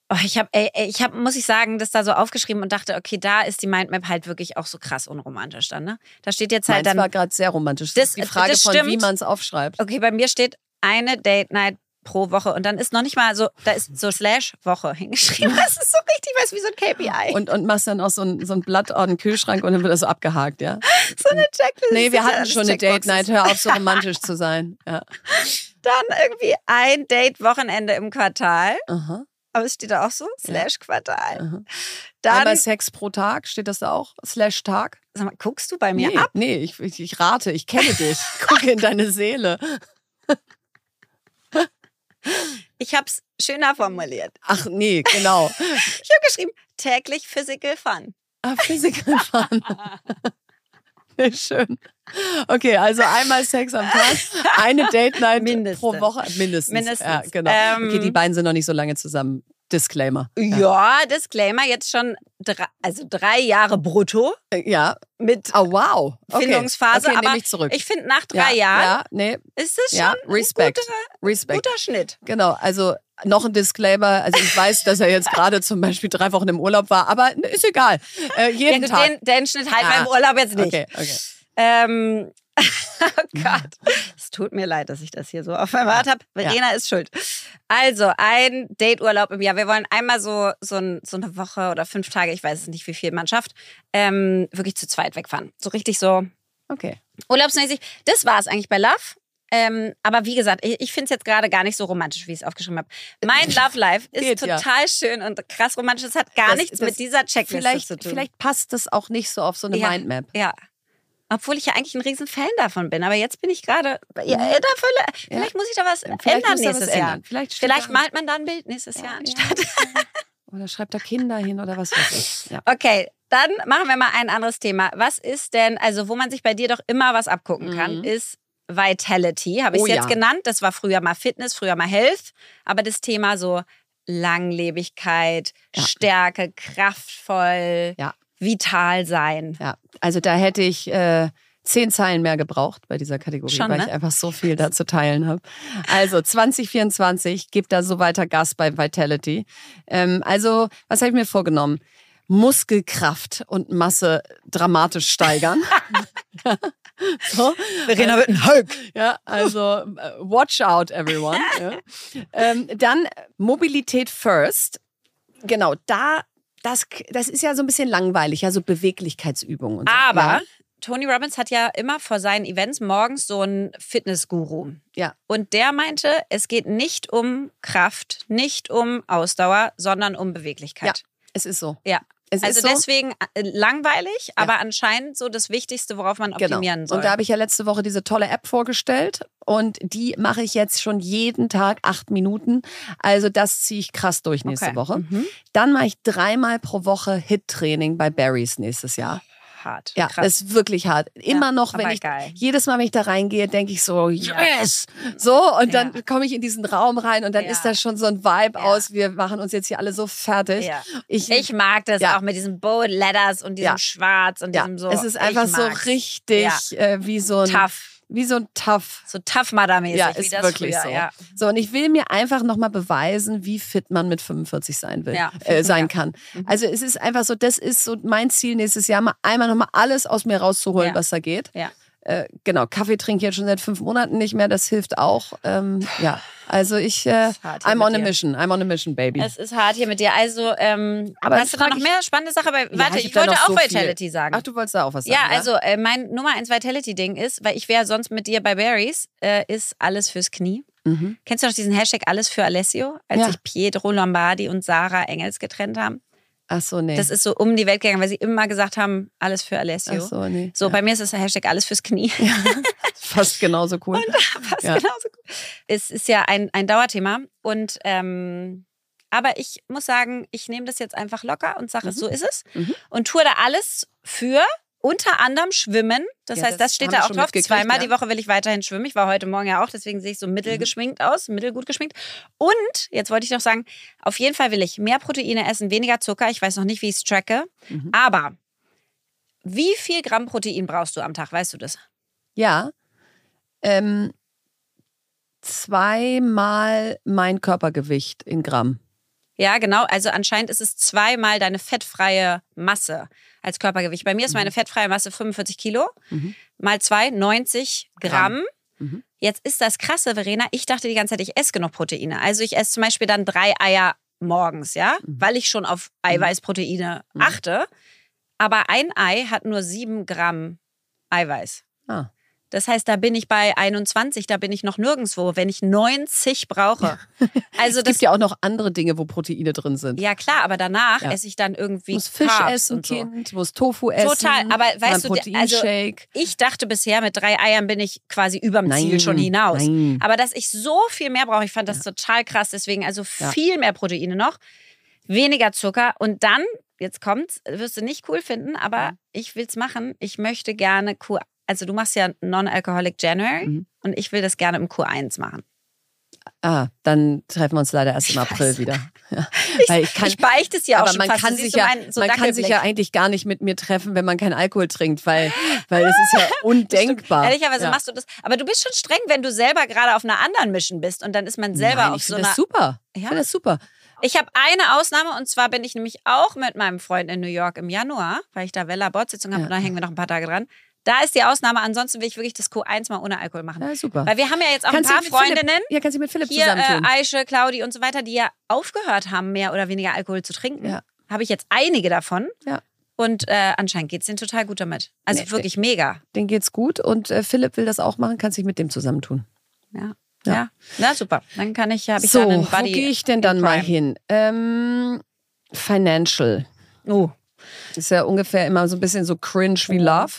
oh, ich habe, ich habe, muss ich sagen, das da so aufgeschrieben und dachte, okay, da ist die Mindmap halt wirklich auch so krass unromantisch dann. Ne? Da steht jetzt halt Meins war dann, gerade sehr romantisch. Das- Das, ist die Frage das von, wie stimmt. man es aufschreibt. okay, bei mir steht eine Date Night pro Woche und dann ist noch nicht mal so, da ist so Slash Woche hingeschrieben. [laughs] Das ist so richtig, was wie so ein KPI. Und, und machst dann auch so ein, so ein Blatt an den Kühlschrank und dann wird das so abgehakt, ja? so eine Checkliste. Nee, wir hatten schon eine Date. Night. Hör auf, so romantisch zu sein. Ja. Dann irgendwie ein Date Wochenende im Quartal. Aha, Aber es steht da auch so, Slash Quartal. aha. Dann, Einmal Sex pro Tag, steht das da auch? Slash Tag? sag mal, guckst du bei mir nee, ab? nee ich, ich, ich rate, ich kenne dich. [laughs] Gucke in deine Seele. Ich habe es schöner formuliert. Ach nee, genau. [laughs] Ich habe geschrieben, täglich Physical Fun. Ah, Physical Fun. [laughs] Nee, Schön. Okay, also einmal Sex am Tag, eine Date Night Mindestens. pro Woche. Mindestens. Mindestens. Ja, genau. Ähm, okay, die beiden sind noch nicht so lange zusammen. Disclaimer. Ja, Disclaimer, jetzt schon drei, also drei Jahre brutto Äh, Ja. mit Oh, wow. Okay. Findungsphase. Okay, aber ich zurück. ich finde, nach drei ja, Jahren Ja, nee, ist es schon ja, ein Respekt. guter, Respekt. guter Schnitt. Genau, also noch ein Disclaimer. Also ich weiß, dass er jetzt gerade zum Beispiel drei Wochen im Urlaub war, aber ist egal. Äh, jeden ja, Tag. Den, den Schnitt halten Ah, wir im Urlaub jetzt nicht. Okay, okay. Ähm, [laughs] oh Gott, es tut mir leid, dass ich das hier so offenbart habe. Verena ist schuld. Also, ein Dateurlaub im Jahr. Wir wollen einmal so, so, ein, so eine Woche oder fünf Tage, ich weiß nicht, wie viel man schafft, ähm, wirklich zu zweit wegfahren. So richtig so Okay. urlaubsmäßig. Das war es eigentlich bei Love. Ähm, aber wie gesagt, ich, ich finde es jetzt gerade gar nicht so romantisch, wie ich es aufgeschrieben habe. Mein Love Life ist Geht, ja. total schön und krass romantisch. Es hat gar Das- nichts das- mit dieser Checkliste zu tun. vielleicht passt das auch nicht so auf so eine Ja. Mindmap. Ja. Obwohl ich ja eigentlich ein riesen Fan davon bin. Aber jetzt bin ich gerade. Ja, äh, da vielleicht, vielleicht muss ich da was Vielleicht ändern da was nächstes Jahr. ändern. Vielleicht, Vielleicht malt man da ein Bild nächstes Jahr anstatt. [laughs] Oder schreibt da Kinder hin oder was weiß ich. Ja. Okay, dann machen wir mal ein anderes Thema. Was ist denn, also wo man sich bei dir doch immer was abgucken kann, Mhm. ist Vitality. Habe ich Oh es jetzt ja. genannt? Das war früher mal Fitness, früher mal Health. Aber das Thema so Langlebigkeit, Ja. Stärke, kraftvoll, Ja. Vital sein. ja. Also da hätte ich äh, zehn Zeilen mehr gebraucht bei dieser Kategorie, Schon, weil ne? ich einfach so viel da zu teilen habe. Also 2024 gibt da so weiter Gas bei Vitality. Ähm, also, was habe ich mir vorgenommen? Muskelkraft und Masse dramatisch steigern. [laughs] so. Verena wird ein Hulk. Ja, also äh, watch out, everyone. ja. [laughs] ähm, dann Mobilität first. Genau, da, das, das ist ja so ein bisschen langweilig, ja, so Beweglichkeitsübungen. Und so. Aber Ja, Tony Robbins hat ja immer vor seinen Events morgens so einen Fitnessguru. ja. Und der meinte, es geht nicht um Kraft, nicht um Ausdauer, sondern um Beweglichkeit. es ist so. Ja. Es Also so. deswegen äh, langweilig, aber anscheinend so das Wichtigste, worauf man optimieren Genau. soll. Und da habe ich ja letzte Woche diese tolle App vorgestellt und die mache ich jetzt schon jeden Tag acht Minuten. Also das ziehe ich krass durch nächste Okay. Woche. Mhm. Dann mache ich dreimal pro Woche Hit-Training bei Barry's nächstes Jahr. Hart. Ja, Krass. ist wirklich hart. Immer Ja, noch, wenn ich geil. jedes Mal, wenn ich da reingehe, denke ich so, yes! So, und dann Ja. komme ich in diesen Raum rein und dann Ja. ist da schon so ein Vibe aus, wir machen uns jetzt hier alle so fertig. Ich, Ich mag das Ja. auch mit diesen Bold Letters und diesem. Schwarz und diesem so. es ist einfach so richtig äh, wie so ein tough. Wie so ein Tough. So tough Mother-mäßig, Ja, wie ist das wirklich früher. so. Ja. So, und ich will mir einfach nochmal beweisen, wie fit man mit 45 sein will, Ja, äh, sein mega. kann. Also es ist einfach so, das ist so mein Ziel nächstes Jahr, mal einmal nochmal alles aus mir rauszuholen, Ja. was da geht. Ja. Äh, genau, Kaffee trinke ich jetzt schon seit fünf Monaten nicht mehr, das hilft auch. Ähm, ja, also ich, äh, I'm on a mission, I'm on a mission, baby. Es ist hart hier mit dir. Also, ähm, Aber hast du da noch ich- mehr spannende Sache? Aber Ja, warte, ich ich, da wollte auch so viel. Vitality sagen. Ach, du wolltest da auch was sagen? ja, also äh, mein Nummer eins Vitality-Ding ist, weil ich wäre sonst mit dir bei Barry's, äh, ist alles fürs Knie. Mhm. Kennst du noch diesen Hashtag alles für Alessio, als Ja. sich Pietro Lombardi und Sarah Engels getrennt haben? Ach so, nee. Das ist so um die Welt gegangen, weil sie immer gesagt haben, alles für Alessio. Ach so, nee. So, ja. bei mir ist der Hashtag alles fürs Knie. [laughs] Fast genauso cool. [laughs] Fast Ja. genauso gut. Es ist ja ein, ein Dauerthema. Und ähm, aber ich muss sagen, ich nehme das jetzt einfach locker und sage, so ist es. Mhm. Und tue da alles für unter anderem Schwimmen. Das Ja, heißt, das das steht da auch drauf. Zweimal ja. die Woche will ich weiterhin schwimmen. Ich war heute Morgen ja auch, deswegen sehe ich so mittelgeschminkt aus, mittelgut geschminkt. Und jetzt wollte ich noch sagen, auf jeden Fall will ich mehr Proteine essen, weniger Zucker. Ich weiß noch nicht, wie ich es tracke. Mhm. Aber wie viel Gramm Protein brauchst du am Tag? Weißt du das? Ja. Ähm, zweimal mein Körpergewicht in Gramm. Ja, genau. Also anscheinend ist es zweimal deine fettfreie Masse als Körpergewicht. Bei mir ist meine fettfreie Masse 45 Kilo, Mhm. mal zwei 90 Gramm. Mhm. Jetzt ist das krasse, Verena. Ich dachte die ganze Zeit, ich esse genug Proteine. Also ich esse zum Beispiel dann drei Eier morgens, ja, Mhm. weil ich schon auf Eiweißproteine Mhm. achte. Aber ein Ei hat nur sieben Gramm Eiweiß. Ah. Das heißt, da bin ich bei 21, da bin ich noch nirgendwo, wenn ich 90 brauche. [laughs] Also Es das gibt ja auch noch andere Dinge, wo Proteine drin sind. ja, klar, aber danach Ja. esse ich dann irgendwie muss Fisch Carbs essen, und so. Kind, muss Tofu essen. Total, aber weißt du, also ich dachte bisher, mit drei Eiern bin ich quasi überm Ziel schon hinaus. Nein. Aber dass ich so viel mehr brauche, ich fand das total krass. Deswegen also Ja. viel mehr Proteine noch, weniger Zucker und dann, jetzt kommt's, wirst du nicht cool finden, aber ich will's machen. Ich möchte gerne also du machst ja Non-Alcoholic January Mhm. und ich will das gerne im Q1 machen. Ah, dann treffen wir uns leider erst im April wieder. [laughs] Ja. Weil ich, kann, ich beichte es ja auch aber schon man fast. kann, sich ja, so man kann sich ja eigentlich gar nicht mit mir treffen, wenn man keinen Alkohol trinkt, weil, weil das ist ja [laughs] undenkbar. Ehrlicherweise ja. machst du das. Aber du bist schon streng, wenn du selber gerade auf einer anderen Mission bist und dann ist man selber Nein, auf so einer. das super. Ich finde das super. Ich habe eine Ausnahme und zwar bin ich nämlich auch mit meinem Freund in New York im Januar, weil ich da Vella Bordsitzung habe und da hängen wir noch ein paar Tage dran. Da ist die Ausnahme. Ansonsten will ich wirklich das Q1 mal ohne Alkohol machen. Ja, super. Weil wir haben ja jetzt auch Kannst ein paar mit Philipp- Freundinnen. Ja, kannst du mit Philipp Hier zusammentun. äh, Aische, Claudi und so weiter, die ja aufgehört haben, mehr oder weniger Alkohol zu trinken. Ja. Habe ich jetzt einige davon. Ja. Und äh, anscheinend geht es denen total gut damit. Also Nee, wirklich mega. Den geht's gut und äh, Philipp will das auch machen, kannst dich mit dem zusammentun. Ja. Ja. Ja. ja. super. Dann kann ich, habe ich so, da einen wo Buddy. gehe ich denn dann mal hin? Ähm, Financial. Oh. Ist ja ungefähr immer so ein bisschen so cringe wie Love.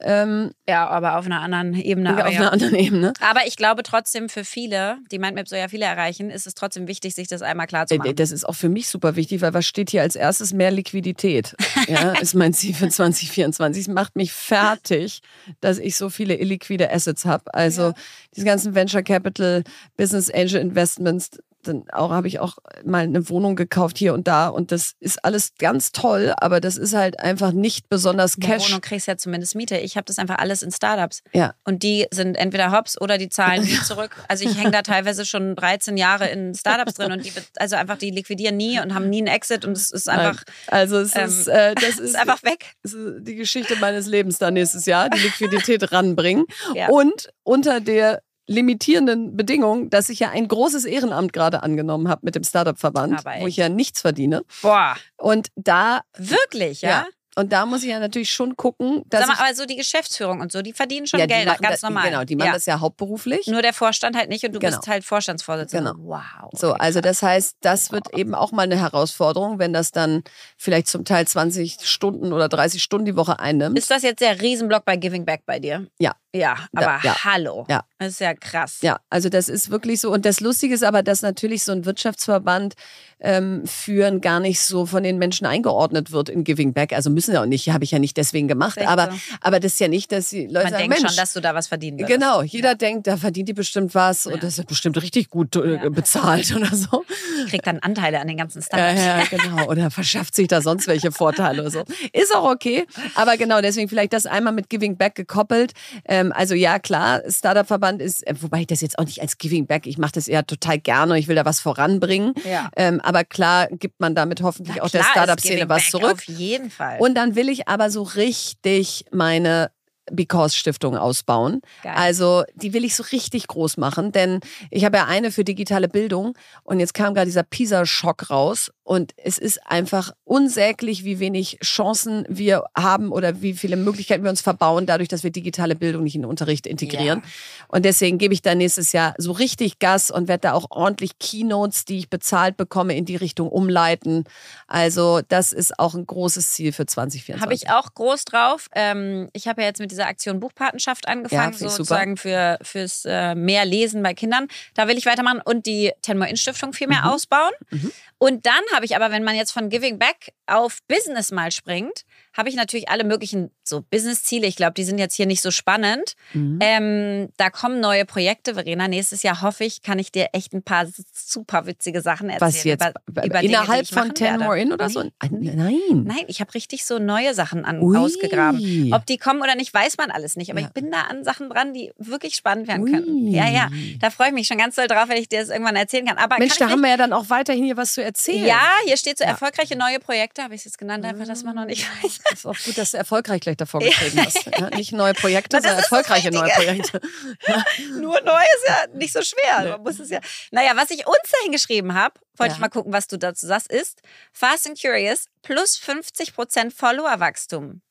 Ähm, Ja, aber auf einer anderen Ebene. auf Aber, ja. einer anderen Ebene. aber ich glaube trotzdem für viele, die Mindmap soll ja viele erreichen, ist es trotzdem wichtig, sich das einmal klar zu Äh, machen. Das ist auch für mich super wichtig, weil was steht hier als erstes? Mehr Liquidität. [laughs] Ja, ist mein Ziel für 2024. Es macht mich fertig, dass ich so viele illiquide Assets habe. Also diese ganzen Venture Capital, Business Angel Investments, dann auch habe ich auch mal eine Wohnung gekauft hier und da und das ist alles ganz toll, aber das ist halt einfach nicht besonders Cash. Wohnung kriegst du ja zumindest Miete. Ich habe das einfach alles in Startups. Ja. Und die sind entweder hops oder die zahlen [laughs] nie zurück. Also ich hänge da teilweise schon 13 Jahre in Startups drin und die, also einfach, die liquidieren nie und haben nie einen Exit und es ist einfach, Also es ähm, ist, äh, das [laughs] ist, einfach weg. Das ist die Geschichte meines Lebens da nächstes Jahr, die Liquidität [laughs] ranbringen. Ja. Und unter der limitierenden Bedingung, dass ich ja ein großes Ehrenamt gerade angenommen habe mit dem Startup-Verband, wo ich ja nichts verdiene. Boah, Und da, wirklich, ja? ja, und da muss ich ja natürlich schon gucken, dass Sag mal, aber so die Geschäftsführung und so, die verdienen schon ja, Geld, machen ganz normal. Genau, die machen ja. das ja hauptberuflich. Nur der Vorstand halt nicht und du Genau. bist halt Vorstandsvorsitzender. Genau. Wow. So, also das heißt, das wird eben auch mal eine Herausforderung, wenn das dann vielleicht zum Teil 20 Stunden oder 30 Stunden die Woche einnimmt. Ist das jetzt der Riesenblock bei Giving Back bei dir? Ja. Ja, Da- aber ja. hallo. Ja. Das ist ja krass. Ja, also das ist wirklich so. Und das Lustige ist aber, dass natürlich so ein Wirtschaftsverband ähm, führen gar nicht so von den Menschen eingeordnet wird in Giving Back. Also müssen ja auch nicht, habe ich ja nicht deswegen gemacht. Aber, so. aber das ist ja nicht, dass die Leute Man sagen, denkt Mensch, schon, dass du da was verdienen würdest. Genau, jeder denkt, da verdient die bestimmt was Ja. und das ist bestimmt richtig gut äh, Ja. bezahlt oder so. Kriegt dann Anteile an den ganzen Ja, Startups. ja, genau. Oder verschafft sich da sonst welche Vorteile oder so. Ist auch okay. Aber genau, deswegen vielleicht das einmal mit Giving Back gekoppelt. Ähm, also ja, klar, Startup-Verband ist, äh, wobei ich das jetzt auch nicht als Giving Back, ich mache das eher total gerne, ich will da was voranbringen. Ja. Ähm, aber klar gibt man damit hoffentlich Na auch der Startup-Szene was zurück. Auf jeden Fall. Und dann will ich aber so richtig meine Because Stiftung ausbauen. Geil. Also die will ich so richtig groß machen, denn ich habe ja eine für digitale Bildung und jetzt kam gerade dieser PISA-Schock raus und es ist einfach unsäglich, wie wenig Chancen wir haben oder wie viele Möglichkeiten wir uns verbauen, dadurch, dass wir digitale Bildung nicht in den Unterricht integrieren. Und deswegen gebe ich da nächstes Jahr so richtig Gas und werde da auch ordentlich Keynotes, die ich bezahlt bekomme, in die Richtung umleiten. Also das ist auch ein großes Ziel für 2024. Habe ich auch groß drauf. Ähm, ich habe ja jetzt mit dieser Aktion Buchpatenschaft angefangen, super. sozusagen für, fürs äh, mehr Lesen bei Kindern. Da will ich weitermachen und die Tenmo In Stiftung viel mehr Mhm. ausbauen. Mhm. Und dann habe ich aber, wenn man jetzt von Giving Back auf Business mal springt, habe ich natürlich alle möglichen so Business-Ziele. Ich glaube, die sind jetzt hier nicht so spannend. Mhm. Ähm, da kommen neue Projekte, Verena. Nächstes Jahr hoffe ich, kann ich dir echt ein paar super witzige Sachen erzählen. Was jetzt? Über, über Dinge, die Innerhalb ich von machen Ten werde. More In oder Nee. so? Ah, Nein. Nein, ich habe richtig so neue Sachen an, Ui. ausgegraben. Ob die kommen oder nicht, weiß man alles nicht. Aber Ja. ich bin da an Sachen dran, die wirklich spannend werden Ui. können. Ja, ja. Da freue ich mich schon ganz doll drauf, wenn ich dir das irgendwann erzählen kann. Aber Mensch, kann da haben wir ja dann auch weiterhin hier was zu erzählen. Ja, hier steht so Ja. erfolgreiche neue Projekte, habe ich es jetzt genannt, einfach, dass man noch nicht weiß. ist auch gut, dass du erfolgreich gleich davor geschrieben hast. Ja, nicht neue Projekte, [laughs] das sondern das erfolgreiche neue Projekte. [laughs] Nur neu ist ja nicht so schwer. Man muss es ja. Naja, was ich uns dahin geschrieben habe, wollte Ja. ich mal gucken, was du dazu sagst, ist Fast and Curious plus 50% Followerwachstum.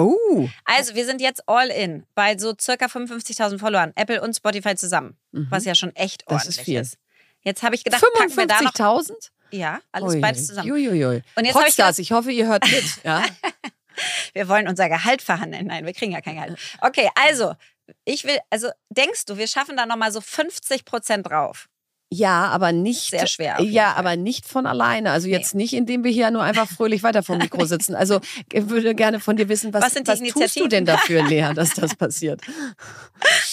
Oh. Also, wir sind jetzt all in bei so circa 55.000 Followern, Apple und Spotify zusammen, was ja schon echt Mhm. Das ordentlich ist viel. ist. Jetzt habe ich gedacht, packen wir da noch 55.000? Ja, alles Ui, beides zusammen. Uiuiui. Und jetzt hab ich Podstars, ich hoffe, ihr hört mit. [laughs] Ja? Wir wollen unser Gehalt verhandeln. Nein, wir kriegen ja kein Gehalt. Okay, also, ich will, also denkst du, wir schaffen da nochmal so 50 Prozent drauf? ja, aber nicht. Sehr schwer Ja, Fall. aber nicht von alleine. Also jetzt nicht, indem wir hier nur einfach fröhlich weiter vom Mikro [laughs] sitzen. Also ich würde gerne von dir wissen, was, Was sind die was tust du denn dafür, Lea, dass das passiert? [laughs]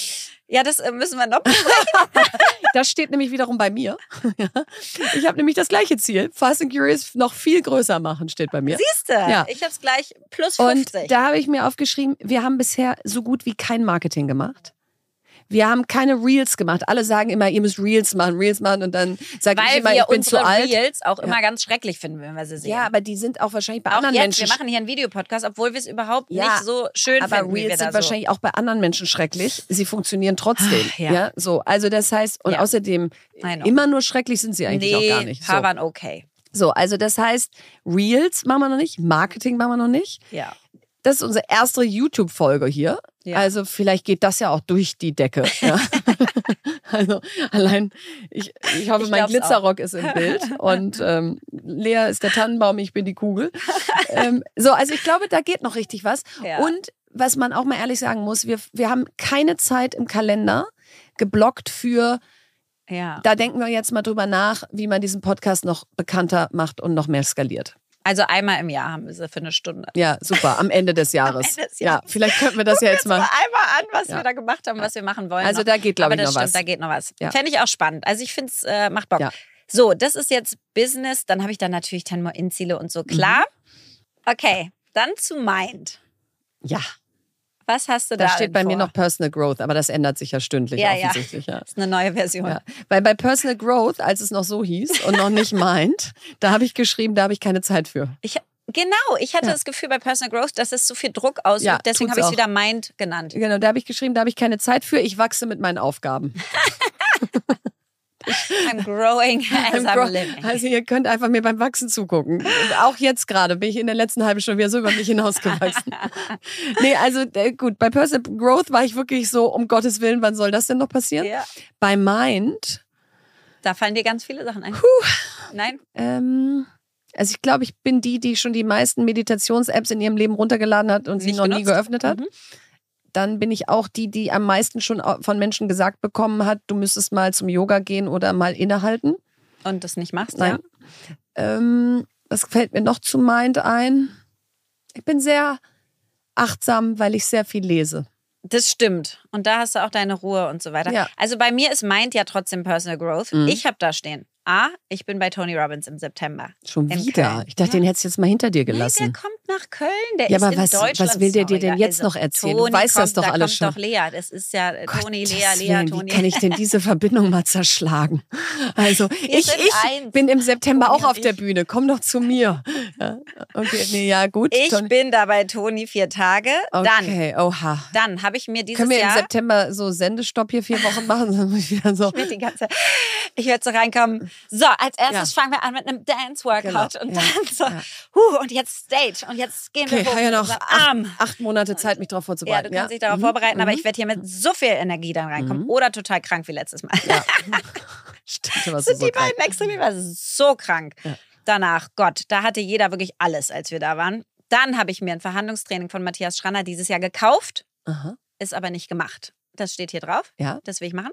Ja, das äh, müssen wir noch besprechen. [laughs] Das steht nämlich wiederum bei mir. [laughs] Ich habe nämlich das gleiche Ziel. Fast and Curious noch viel größer machen, steht bei mir. Siehst du? Ja. Ich habe es gleich plus Und 50. da habe ich mir aufgeschrieben, wir haben bisher so gut wie kein Marketing gemacht. Wir haben keine Reels gemacht. Alle sagen immer, ihr müsst Reels machen, Reels machen und dann sage ich Weil immer, wir ich bin zu alt. Reels auch immer ganz schrecklich finden, wenn wir sie sehen. Ja, aber die sind auch wahrscheinlich bei auch anderen jetzt, Menschen. wir machen hier einen Videopodcast, obwohl wir es überhaupt Ja, nicht so schön aber finden, wir Reels sind so. wahrscheinlich auch bei anderen Menschen schrecklich. Sie funktionieren trotzdem. Ah, ja. ja. so. Also das heißt, und Ja. know. immer nur schrecklich sind sie eigentlich nee, auch gar nicht. paar So. waren okay. so, also das heißt, Reels machen wir noch nicht, Marketing machen wir noch nicht. Ja. Das ist unsere erste YouTube-Folge hier. Ja. Also vielleicht geht das ja auch durch die Decke. Ja. [laughs] also allein, ich, ich hoffe, Ich mein Glitzerrock ist im Bild und ähm, Lea ist der Tannenbaum, ich bin die Kugel. ähm, so, also ich glaube, da geht noch richtig was. Ja. Und was man auch mal ehrlich sagen muss, wir, wir haben keine Zeit im Kalender geblockt für, ja. da denken wir jetzt mal drüber nach, wie man diesen Podcast noch bekannter macht und noch mehr skaliert. Also einmal im Jahr haben wir sie für eine Stunde. Ja, super, am Ende des [laughs] Jahres. Ende des Ja, Jahres. vielleicht könnten wir das ja jetzt mal. einmal an, was Ja. wir da gemacht haben, was wir machen wollen. Also noch. da geht, glaube ich, noch stimmt, was. da geht noch was. Ja. Fände ich auch spannend. Also ich finde es äh, macht Bock. Ja. So, das ist jetzt Business. Dann habe ich dann natürlich mal Inziele und so. Klar. Mhm. Okay, dann zu Mind. Ja, Was hast du da? da steht bei mir vor? noch Personal Growth, aber das ändert sich ja stündlich Ja, ja. offensichtlich. Ja. Das ist eine neue Version. Ja. Weil bei Personal Growth, als es noch so hieß und noch nicht meint, [laughs] da habe ich geschrieben, da habe ich keine Zeit für. Ich, genau, ich hatte Ja. das Gefühl bei Personal Growth, dass es zu viel Druck ausübt. Ja, Deswegen habe ich es wieder Mind genannt. Genau, da habe ich geschrieben, da habe ich keine Zeit für. Ich wachse mit meinen Aufgaben. [laughs] [laughs] I'm growing as I'm, Gro- living. Also ihr könnt einfach mir beim Wachsen zugucken. Und auch jetzt gerade bin ich in der letzten halben Stunde wieder so über mich hinausgewachsen. [laughs] nee, also äh, gut, bei Personal Growth war ich wirklich so, um Gottes Willen, wann soll das denn noch passieren? ja. Bei Mind, Da fallen dir ganz viele Sachen ein. Nein? ähm, also ich glaube, ich bin die, die schon die meisten Meditations-Apps in ihrem Leben runtergeladen hat und sie noch nie genutzt? geöffnet hat. Mhm. Dann bin ich auch die, die am meisten schon von Menschen gesagt bekommen hat, du müsstest mal zum Yoga gehen oder mal innehalten. Und das nicht machst, Nein. Ähm, was fällt mir noch zu Mind ein? Ich bin sehr achtsam, weil ich sehr viel lese. Das stimmt. Und da hast du auch deine Ruhe und so weiter. Ja. Also bei mir ist Mind ja trotzdem Personal Growth. Mhm. Ich habe da stehen. A, ich bin bei Tony Robbins im September. Schon wieder. Köln. Ich dachte, Ja. den hättest du jetzt mal hinter dir Nee, der gelassen. kommt nach Köln. Der Ja, ist aber in was- Deutschland. was will der dir denn ja, jetzt noch erzählen? Du Toni weißt das kommt, doch da alles schon. doch Lea. Das ist ja äh, Toni, Gottes Lea, Lea, Willen, Toni. Wie kann ich denn diese Verbindung mal zerschlagen? Also, ich, sind ich eins. bin im September Toni auch auf der ich. Bühne. Komm doch zu mir. Ja, okay, nee, ja, gut. Ich Toni- bin da bei Toni vier Tage. Dann, okay, oha. dann habe ich mir dieses Können wir im Jahr September so Sendestopp hier vier Wochen machen? [laughs] Dann ich wieder so. die ganze, ich werde so reinkommen. So, als erstes fangen wir an mit einem Dance-Workout Genau, und ja, dann so, ja. huh, und jetzt Stage und jetzt gehen Okay, wir ich hoch habe ja noch acht, acht Monate Zeit, mich darauf Ja, vorzubereiten. du kannst dich darauf Mhm, vorbereiten, aber mhm. ich werde hier mit so viel Energie dann reinkommen. Mhm. Oder total krank wie letztes Mal. Ja. [laughs] Stimmt, was sind so die krank. beiden Extreme, war so krank. Ja. Danach, Gott, da hatte jeder wirklich alles, als wir da waren. Dann habe ich mir ein Verhandlungstraining von Matthias Schranner dieses Jahr gekauft, Aha, ist aber nicht gemacht. Das steht hier drauf. ja. Das will ich machen.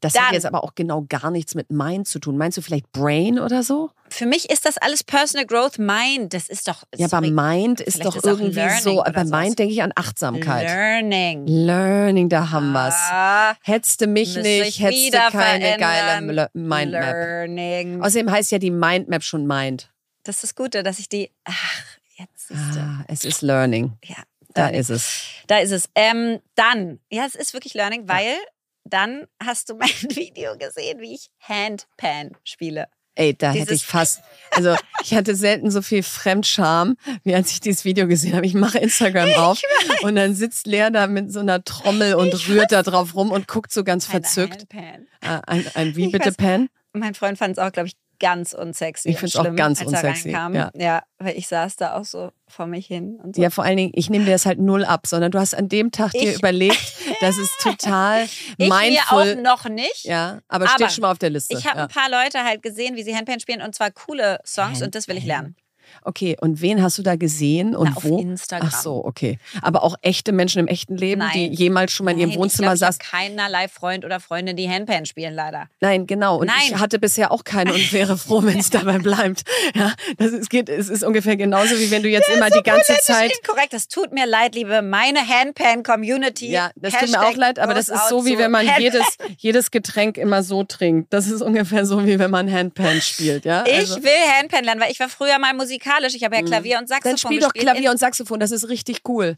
Das Dann- hat jetzt aber auch genau gar nichts mit Mind zu tun. Meinst du vielleicht Brain oder so? Für mich ist das alles Personal Growth Mind. Das ist doch. Ja, aber sorry, Mind ist doch ist irgendwie Learning so. Bei. Mind denke ich an Achtsamkeit. Learning. Learning, da haben wir's. Ah, Hättest du mich nicht, ich hättest du keine geile verändern. Le- Mindmap. Learning. Außerdem heißt ja die Mindmap schon Mind. Das ist das Gute, dass ich die. Ach, jetzt siehst du. Ah, es ist Learning. Ja, Da ist es. Da ist es. Ähm, dann, ja, es ist wirklich Learning, weil dann hast du mein [laughs] Video gesehen, wie ich Handpan spiele. Ey, da hätte Dieses- ich fast, also ich hatte selten so viel Fremdscham, wie als ich dieses Video gesehen habe. Ich mache Instagram auf und dann sitzt Lea da mit so einer Trommel und rührt da drauf rum und guckt so ganz verzückt. Äh, ein, ein wie Ich bitte weiß- Pen? Mein Freund fand es auch, glaube ich, ganz unsexy. Ich und find's auch ganz als unsexy, Er ja. ja, weil ich saß da auch so vor mich hin und so. Ja, vor allen Dingen, ich nehme dir das halt null ab, sondern du hast an dem Tag dir Ich- überlegt, [laughs] das ist total ich mir mindful. auch noch nicht. ja, aber, Aber steht schon mal auf der Liste. Ich habe ja. ein paar Leute halt gesehen, wie sie Handpan spielen und zwar coole Songs und das will ich Handpan. lernen. Okay, und wen hast du da gesehen und Na, auf wo? Instagram. Ach so, okay. Aber auch echte Menschen im echten Leben, Nein. die jemals schon mal in ihrem Nein, Wohnzimmer ich ich saßen. keinerlei Freund oder Freundin, die Handpan spielen, leider. Nein, genau. Und ich Nein. hatte bisher auch keine und wäre froh, [laughs] wenn es dabei bleibt. Ja, das ist, geht, es ist ungefähr genauso, wie wenn du jetzt immer die ganze Zeit. Inkorrekt, das tut mir leid, liebe meine Handpan-Community. Ja, das tut mir Hashtag auch leid, aber das ist so, wie wenn man Handpan. jedes, [laughs] jedes Getränk immer so trinkt. Das ist ungefähr so, wie wenn man Handpan spielt. Ja? Ich Also- will Handpan lernen, weil ich war früher mal musikalisch. Ich habe ja Klavier und Saxophon Dann spiel doch gespielt. Klavier und Saxophon, das ist richtig cool.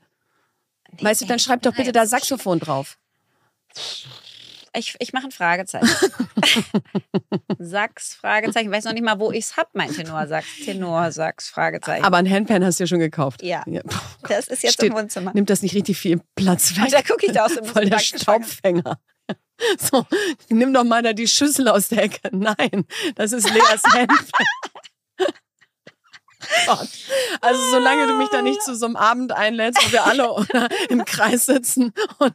Weißt du, dann schreib doch bitte da Saxophon drauf. Ich, ich mache ein Fragezeichen. [laughs] Sax, Fragezeichen. Ich weiß noch nicht mal, wo ich es hab, mein Tenorsax. Tenorsax, Fragezeichen. Aber ein Handpan hast du ja schon gekauft. Ja. Puh, das ist jetzt Steht- im Wohnzimmer. Nimmt das nicht richtig viel Platz weg? Und da gucke ich da aus dem [laughs] Voll der. Staubfänger. [laughs] So, nimm doch mal da die Schüssel aus der Ecke. Nein, das ist Leas Handpan. [laughs] Gott. Also solange du mich da nicht zu so einem Abend einlädst, wo wir alle [laughs] im Kreis sitzen und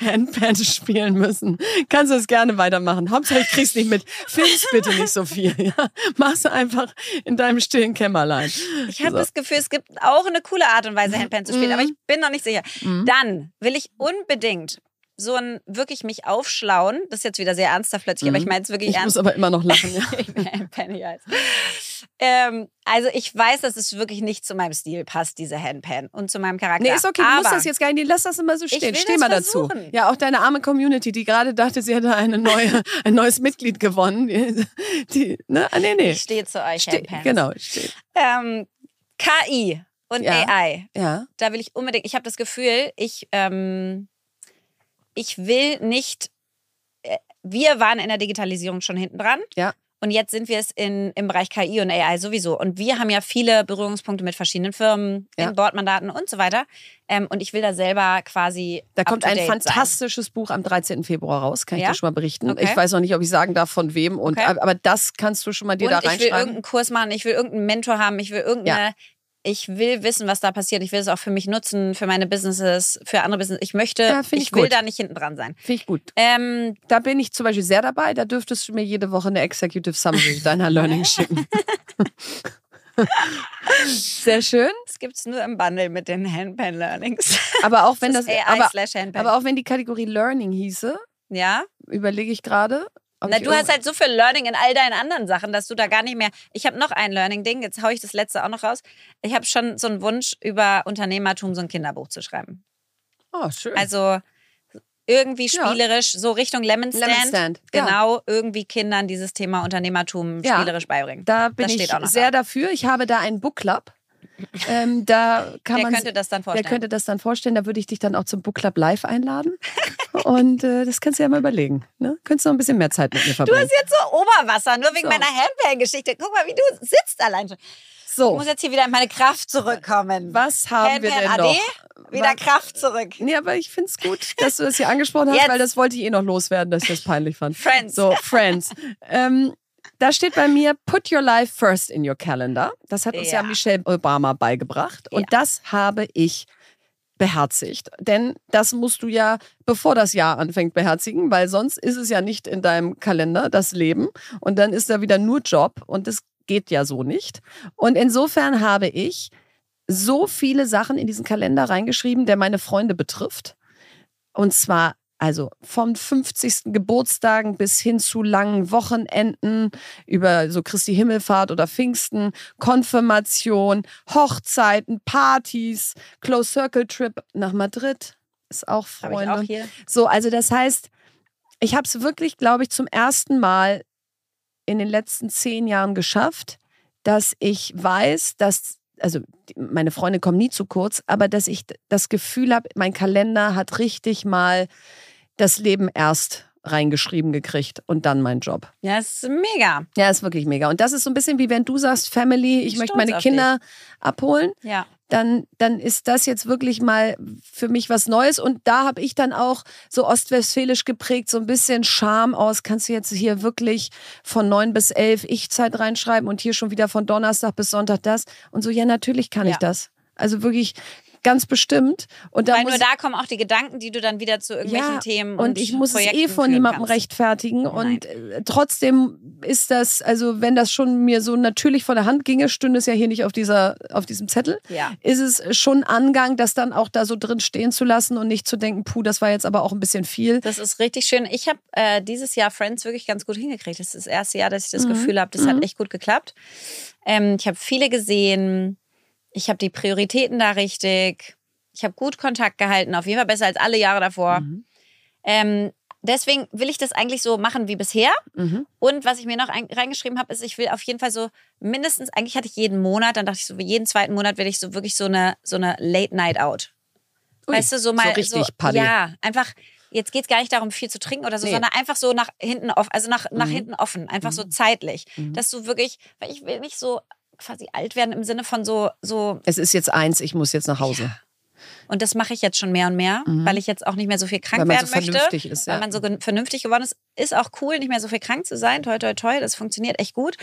Handpan spielen müssen, kannst du es gerne weitermachen. Hauptsache ich krieg's nicht mit. Film's bitte nicht so viel. Ja? Mach's einfach in deinem stillen Kämmerlein. Ich habe So. das Gefühl, es gibt auch eine coole Art und Weise, Handpan zu spielen, Mhm. aber ich bin noch nicht sicher. Mhm. Dann will ich unbedingt so ein wirklich mich aufschlauen. Das ist jetzt wieder sehr ernsthaft plötzlich, aber ich Mhm. meine es wirklich Ich muss ernst. aber immer noch lachen. [laughs] Ja. Ich bin ein Penny Eyes. ähm, also ich weiß, dass es wirklich nicht zu meinem Stil passt, diese Handpan und zu meinem Charakter. Nee, ist okay, du aber musst das jetzt gar nicht, lass das immer so stehen. will Steh mal dazu. versuchen. Ja, auch deine arme Community, die gerade dachte, sie hätte eine neue, [laughs] ein neues Mitglied gewonnen. Die, die, ne? Ah, nee, nee. ich stehe zu euch, Ste Handpans. genau, steht. Ähm, KI und Ja. AI. Ja. da will ich unbedingt, ich habe das Gefühl, ich, ähm, ich will nicht, äh, wir waren in der Digitalisierung schon hinten dran. Ja. Und jetzt sind wir es in, im Bereich KI und AI sowieso. Und wir haben ja viele Berührungspunkte mit verschiedenen Firmen, Ja. in Bordmandaten und so weiter. Ähm, und ich will da selber quasi. Da kommt ein fantastisches Buch am 13. Februar raus, kann ich Ja? dir schon mal berichten. Okay. Ich weiß noch nicht, ob ich sagen darf, von wem. Und, Okay. Aber das kannst du schon mal dir Sein. da Und ich will reinschreiben. irgendeinen Kurs machen, ich will irgendeinen Mentor haben, ich will irgendeine. Ich will wissen, was da passiert. Ich will es auch für mich nutzen, für meine Businesses, für andere Business. Ich möchte, Ja, ich ich will da nicht hinten dran sein. Finde ich gut. Ähm, Da bin ich zum Beispiel sehr dabei. Da dürftest du mir jede Woche eine Executive Summary [laughs] deiner Learning schicken. [laughs] Sehr schön. Das gibt es nur im Bundle mit den Handpan Learnings. Aber auch wenn das das, aber, aber auch wenn die Kategorie Learning hieße, ja? überlege ich gerade. Na, du hast halt so viel Learning in all deinen anderen Sachen, dass du da gar nicht mehr. Ich habe noch ein Learning-Ding, jetzt hau ich das letzte auch noch raus. Ich habe schon so einen Wunsch, über Unternehmertum so ein Kinderbuch zu schreiben. Oh, schön. Also irgendwie Ja. spielerisch, so Richtung Lemon Stand. Lemon Stand, ja. Genau, irgendwie Kindern dieses Thema Unternehmertum Ja. spielerisch beibringen. da bin das ich sehr da. dafür. Ich habe da einen Book Club. Ähm, da kann Wer man könnte das dann Wer vorstellen? könnte das dann vorstellen? Da würde ich dich dann auch zum Book Club live einladen. [laughs] Und äh, das kannst du ja mal überlegen. Ne? Könntest du noch ein bisschen mehr Zeit mit mir du verbringen. hast jetzt so Oberwasser, nur wegen So. meiner Handpan-Geschichte. Guck mal, wie du sitzt allein schon. Ich so, muss jetzt hier wieder in meine Kraft zurückkommen. was haben wir Handpan denn AD? noch? Wieder Was- Kraft zurück. Nee, aber ich finde es gut, dass du das hier angesprochen hast, Jetzt. weil das wollte ich eh noch loswerden, dass ich das peinlich fand. Friends. So, Friends. ähm, da steht bei mir, put your life first in your calendar. Das hat uns ja, Ja. Michelle Obama beigebracht. Und Ja. das habe ich beherzigt. Denn das musst du ja, bevor das Jahr anfängt, beherzigen, weil sonst ist es ja nicht in deinem Kalender, das Leben. Und dann ist da wieder nur Job und das geht ja so nicht. Und insofern habe ich so viele Sachen in diesen Kalender reingeschrieben, der meine Freunde betrifft. Und zwar also vom 50. Geburtstagen bis hin zu langen Wochenenden über so Christi Himmelfahrt oder Pfingsten, Konfirmation, Hochzeiten, Partys, Close Circle Trip nach Madrid ist auch Habe ich Freunde. auch hier. So, also das heißt, ich habe es wirklich, glaube ich, zum ersten Mal in den letzten zehn Jahren geschafft, dass ich weiß, dass, also meine Freunde kommen nie zu kurz, aber dass ich das Gefühl habe, mein Kalender hat richtig mal das Leben erst reingeschrieben gekriegt und dann mein Job. Ja, ist mega. Ja, ist wirklich mega. Und das ist so ein bisschen wie wenn du sagst, Family, ich Bin möchte meine Kinder abholen Ja. dann, dann ist das jetzt wirklich mal für mich was Neues. Und da habe ich dann auch so ostwestfälisch geprägt, so ein bisschen Charme aus. Kannst du jetzt hier wirklich von neun bis elf Ich-Zeit reinschreiben und hier schon wieder von Donnerstag bis Sonntag das? Und so, ja, natürlich kann ich Ja. das. Also wirklich ganz bestimmt. Und Weil nur da kommen auch die Gedanken, die du dann wieder zu irgendwelchen ja, Themen und, ich muss Projekten es eh von niemandem kannst. rechtfertigen und äh, trotzdem ist das also wenn das schon mir so natürlich von der Hand ginge stünde es ja hier nicht auf dieser auf diesem Zettel Ja. ist es schon Angang das dann auch da so drin stehen zu lassen und nicht zu denken puh das war jetzt aber auch ein bisschen viel Das ist richtig schön. Ich habe äh, dieses Jahr Friends wirklich ganz gut hingekriegt. Das ist das erste Jahr, dass ich das Mhm. Gefühl habe, das Mhm. hat echt gut geklappt. Ähm, ich habe viele gesehen. Ich habe die Prioritäten da richtig. Ich habe gut Kontakt gehalten. Auf jeden Fall besser als alle Jahre davor. Mhm. Ähm, deswegen will ich das eigentlich so machen wie bisher. Mhm. Und was ich mir noch ein, reingeschrieben habe, ist, ich will auf jeden Fall so mindestens, eigentlich hatte ich jeden Monat, dann dachte ich so, jeden zweiten Monat will ich so wirklich so eine, so eine Late Night Out. Ui, weißt du, so mal richtig Party. Ja, einfach. Jetzt geht es gar nicht darum, viel zu trinken oder so, Nee. sondern einfach so nach hinten offen, also nach, nach Mhm. hinten offen, einfach so Mhm. zeitlich. Mhm. Dass du wirklich, weil ich will nicht so quasi alt werden im Sinne von so, so es ist jetzt eins ich muss jetzt nach Hause und das mache ich jetzt schon mehr und mehr, Mhm. weil ich jetzt auch nicht mehr so viel krank weil werden so möchte. ist Weil ja. man so vernünftig geworden ist. Ist auch cool, nicht mehr so viel krank zu sein. Toi, toi, toi, das funktioniert echt gut.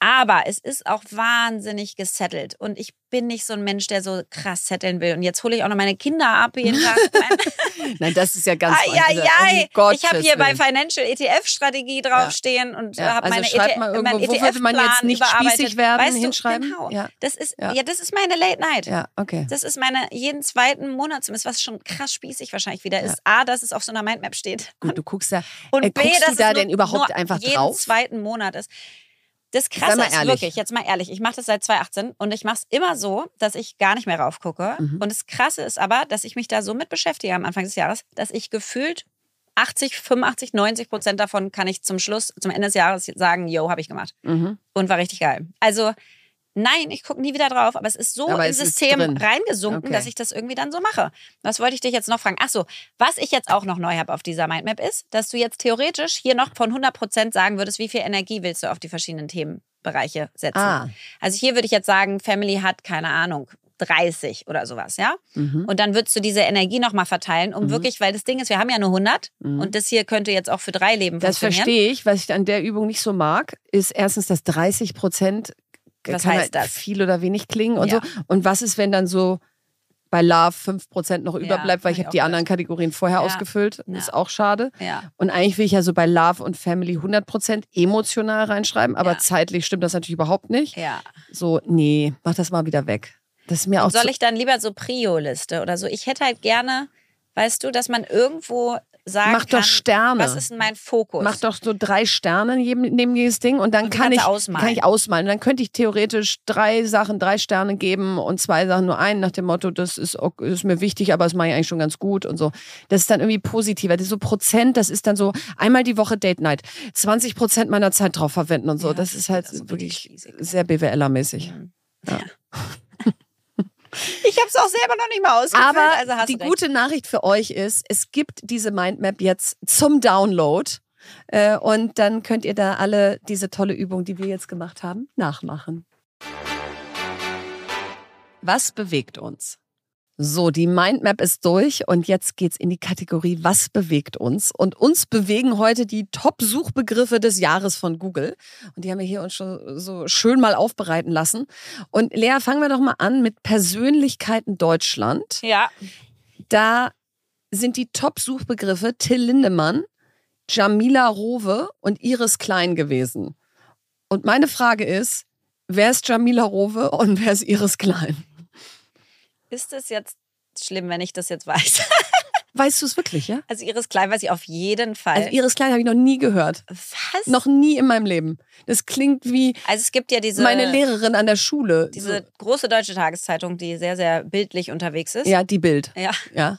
Aber es ist auch wahnsinnig gesettelt. Und ich bin nicht so ein Mensch, der so krass setteln will. Und jetzt hole ich auch noch meine Kinder ab jeden Tag. [laughs] Nein, das ist ja ganz Ai, um ich habe hier bei. Financial ETF-Strategie draufstehen und Ja, habe also meine, schreibt ETF mal meinen irgendwo, wo würde man jetzt nicht spießig werden, weißt du, hinschreiben? Genau. Ja. Das ist, Ja. ja. das ist meine Late Night. ja okay Das ist meine jeden zweiten Monat zumindest, was schon krass spießig wahrscheinlich wieder ist. A, dass es auf so einer Mindmap steht. gut du guckst ja Und Äh, B, dass du da denn überhaupt einfach jeden drauf? zweiten Monat ist. Das Krasse ist wirklich, jetzt mal ehrlich, ich mache das seit 2018 und ich mache es immer so, dass ich gar nicht mehr raufgucke. Mhm. Und das Krasse ist aber, dass ich mich da so mit beschäftige am Anfang des Jahres, dass ich gefühlt 80, 85, 90 Prozent davon kann ich zum Schluss, zum Ende des Jahres sagen, yo, habe ich gemacht. mhm. Und war richtig geil. Also nein, ich gucke nie wieder drauf, aber es ist so Aber im System reingesunken, Okay. dass ich das irgendwie dann so mache. Was wollte ich dich jetzt noch fragen? Ach so, was ich jetzt auch noch neu habe auf dieser Mindmap ist, dass du jetzt theoretisch hier noch von 100 Prozent sagen würdest, wie viel Energie willst du auf die verschiedenen Themenbereiche setzen. ah Also hier würde ich jetzt sagen, Family hat keine Ahnung. 30 oder sowas, ja? mhm. Und dann würdest du diese Energie nochmal verteilen, um Mhm. wirklich, weil das Ding ist, wir haben ja nur 100 Mhm. und das hier könnte jetzt auch für drei Leben Das funktionieren. verstehe ich. Was ich an der Übung nicht so mag, ist erstens, dass 30 Prozent Was kann heißt halt das? viel oder wenig klingen und Ja. so. Und was ist, wenn dann so bei Love 5 Prozent noch Ja, überbleibt, weil hab ich habe die anderen Kategorien vorher Ja. ausgefüllt. Ja. Ist auch schade. Ja. Und eigentlich will ich ja so bei Love und Family 100 Prozent emotional reinschreiben, aber Ja. zeitlich stimmt das natürlich überhaupt nicht. Ja. So, nee, mach das mal wieder weg. Das ist mir auch soll ich dann lieber so Prio-Liste oder so? Ich hätte halt gerne, weißt du, dass man irgendwo sagen Mach kann, doch Sterne. was ist denn mein Fokus? Mach doch so drei Sterne neben, neben jedes Ding und dann Und kann ich, ausmalen. kann ich ausmalen. Und dann könnte ich theoretisch drei Sachen, drei Sterne geben und zwei Sachen nur einen nach dem Motto, das ist, ist mir wichtig, aber das mache ich eigentlich schon ganz gut und so. Das ist dann irgendwie positiver. Das so Prozent, das ist dann so einmal die Woche Date Night, 20 Prozent meiner Zeit drauf verwenden und so. Ja, das ist halt das ist wirklich spießig. sehr BWLer-mäßig. Mhm. Ja. Ich habe es auch selber noch nicht mal ausgefüllt. Aber also die recht. gute Nachricht für euch ist, es gibt diese Mindmap jetzt zum Download. Äh, und dann könnt ihr da alle diese tolle Übung, die wir jetzt gemacht haben, nachmachen. Was bewegt uns? So, die Mindmap ist durch und jetzt geht's in die Kategorie Was bewegt uns? Und uns bewegen heute die Top-Suchbegriffe des Jahres von Google. Und die haben wir hier uns schon so schön mal aufbereiten lassen. Und Lea, fangen wir doch mal an mit Persönlichkeiten Deutschland. Ja, Da sind die Top-Suchbegriffe Till Lindemann, Jamila Rowe und Iris Klein gewesen. Und meine Frage ist, wer ist Jamila Rowe und wer ist Iris Klein? Ist es jetzt schlimm, wenn ich das jetzt weiß? [laughs] Weißt du es wirklich, ja? Also Iris Klein weiß ich auf jeden Fall. Also Iris Klein habe ich noch nie gehört. Was? Noch nie in meinem Leben. Das klingt wie Also es gibt ja diese, meine Lehrerin an der Schule. diese große deutsche Tageszeitung, die sehr, sehr bildlich unterwegs ist. so. Ja, die Bild. Ja, Ja.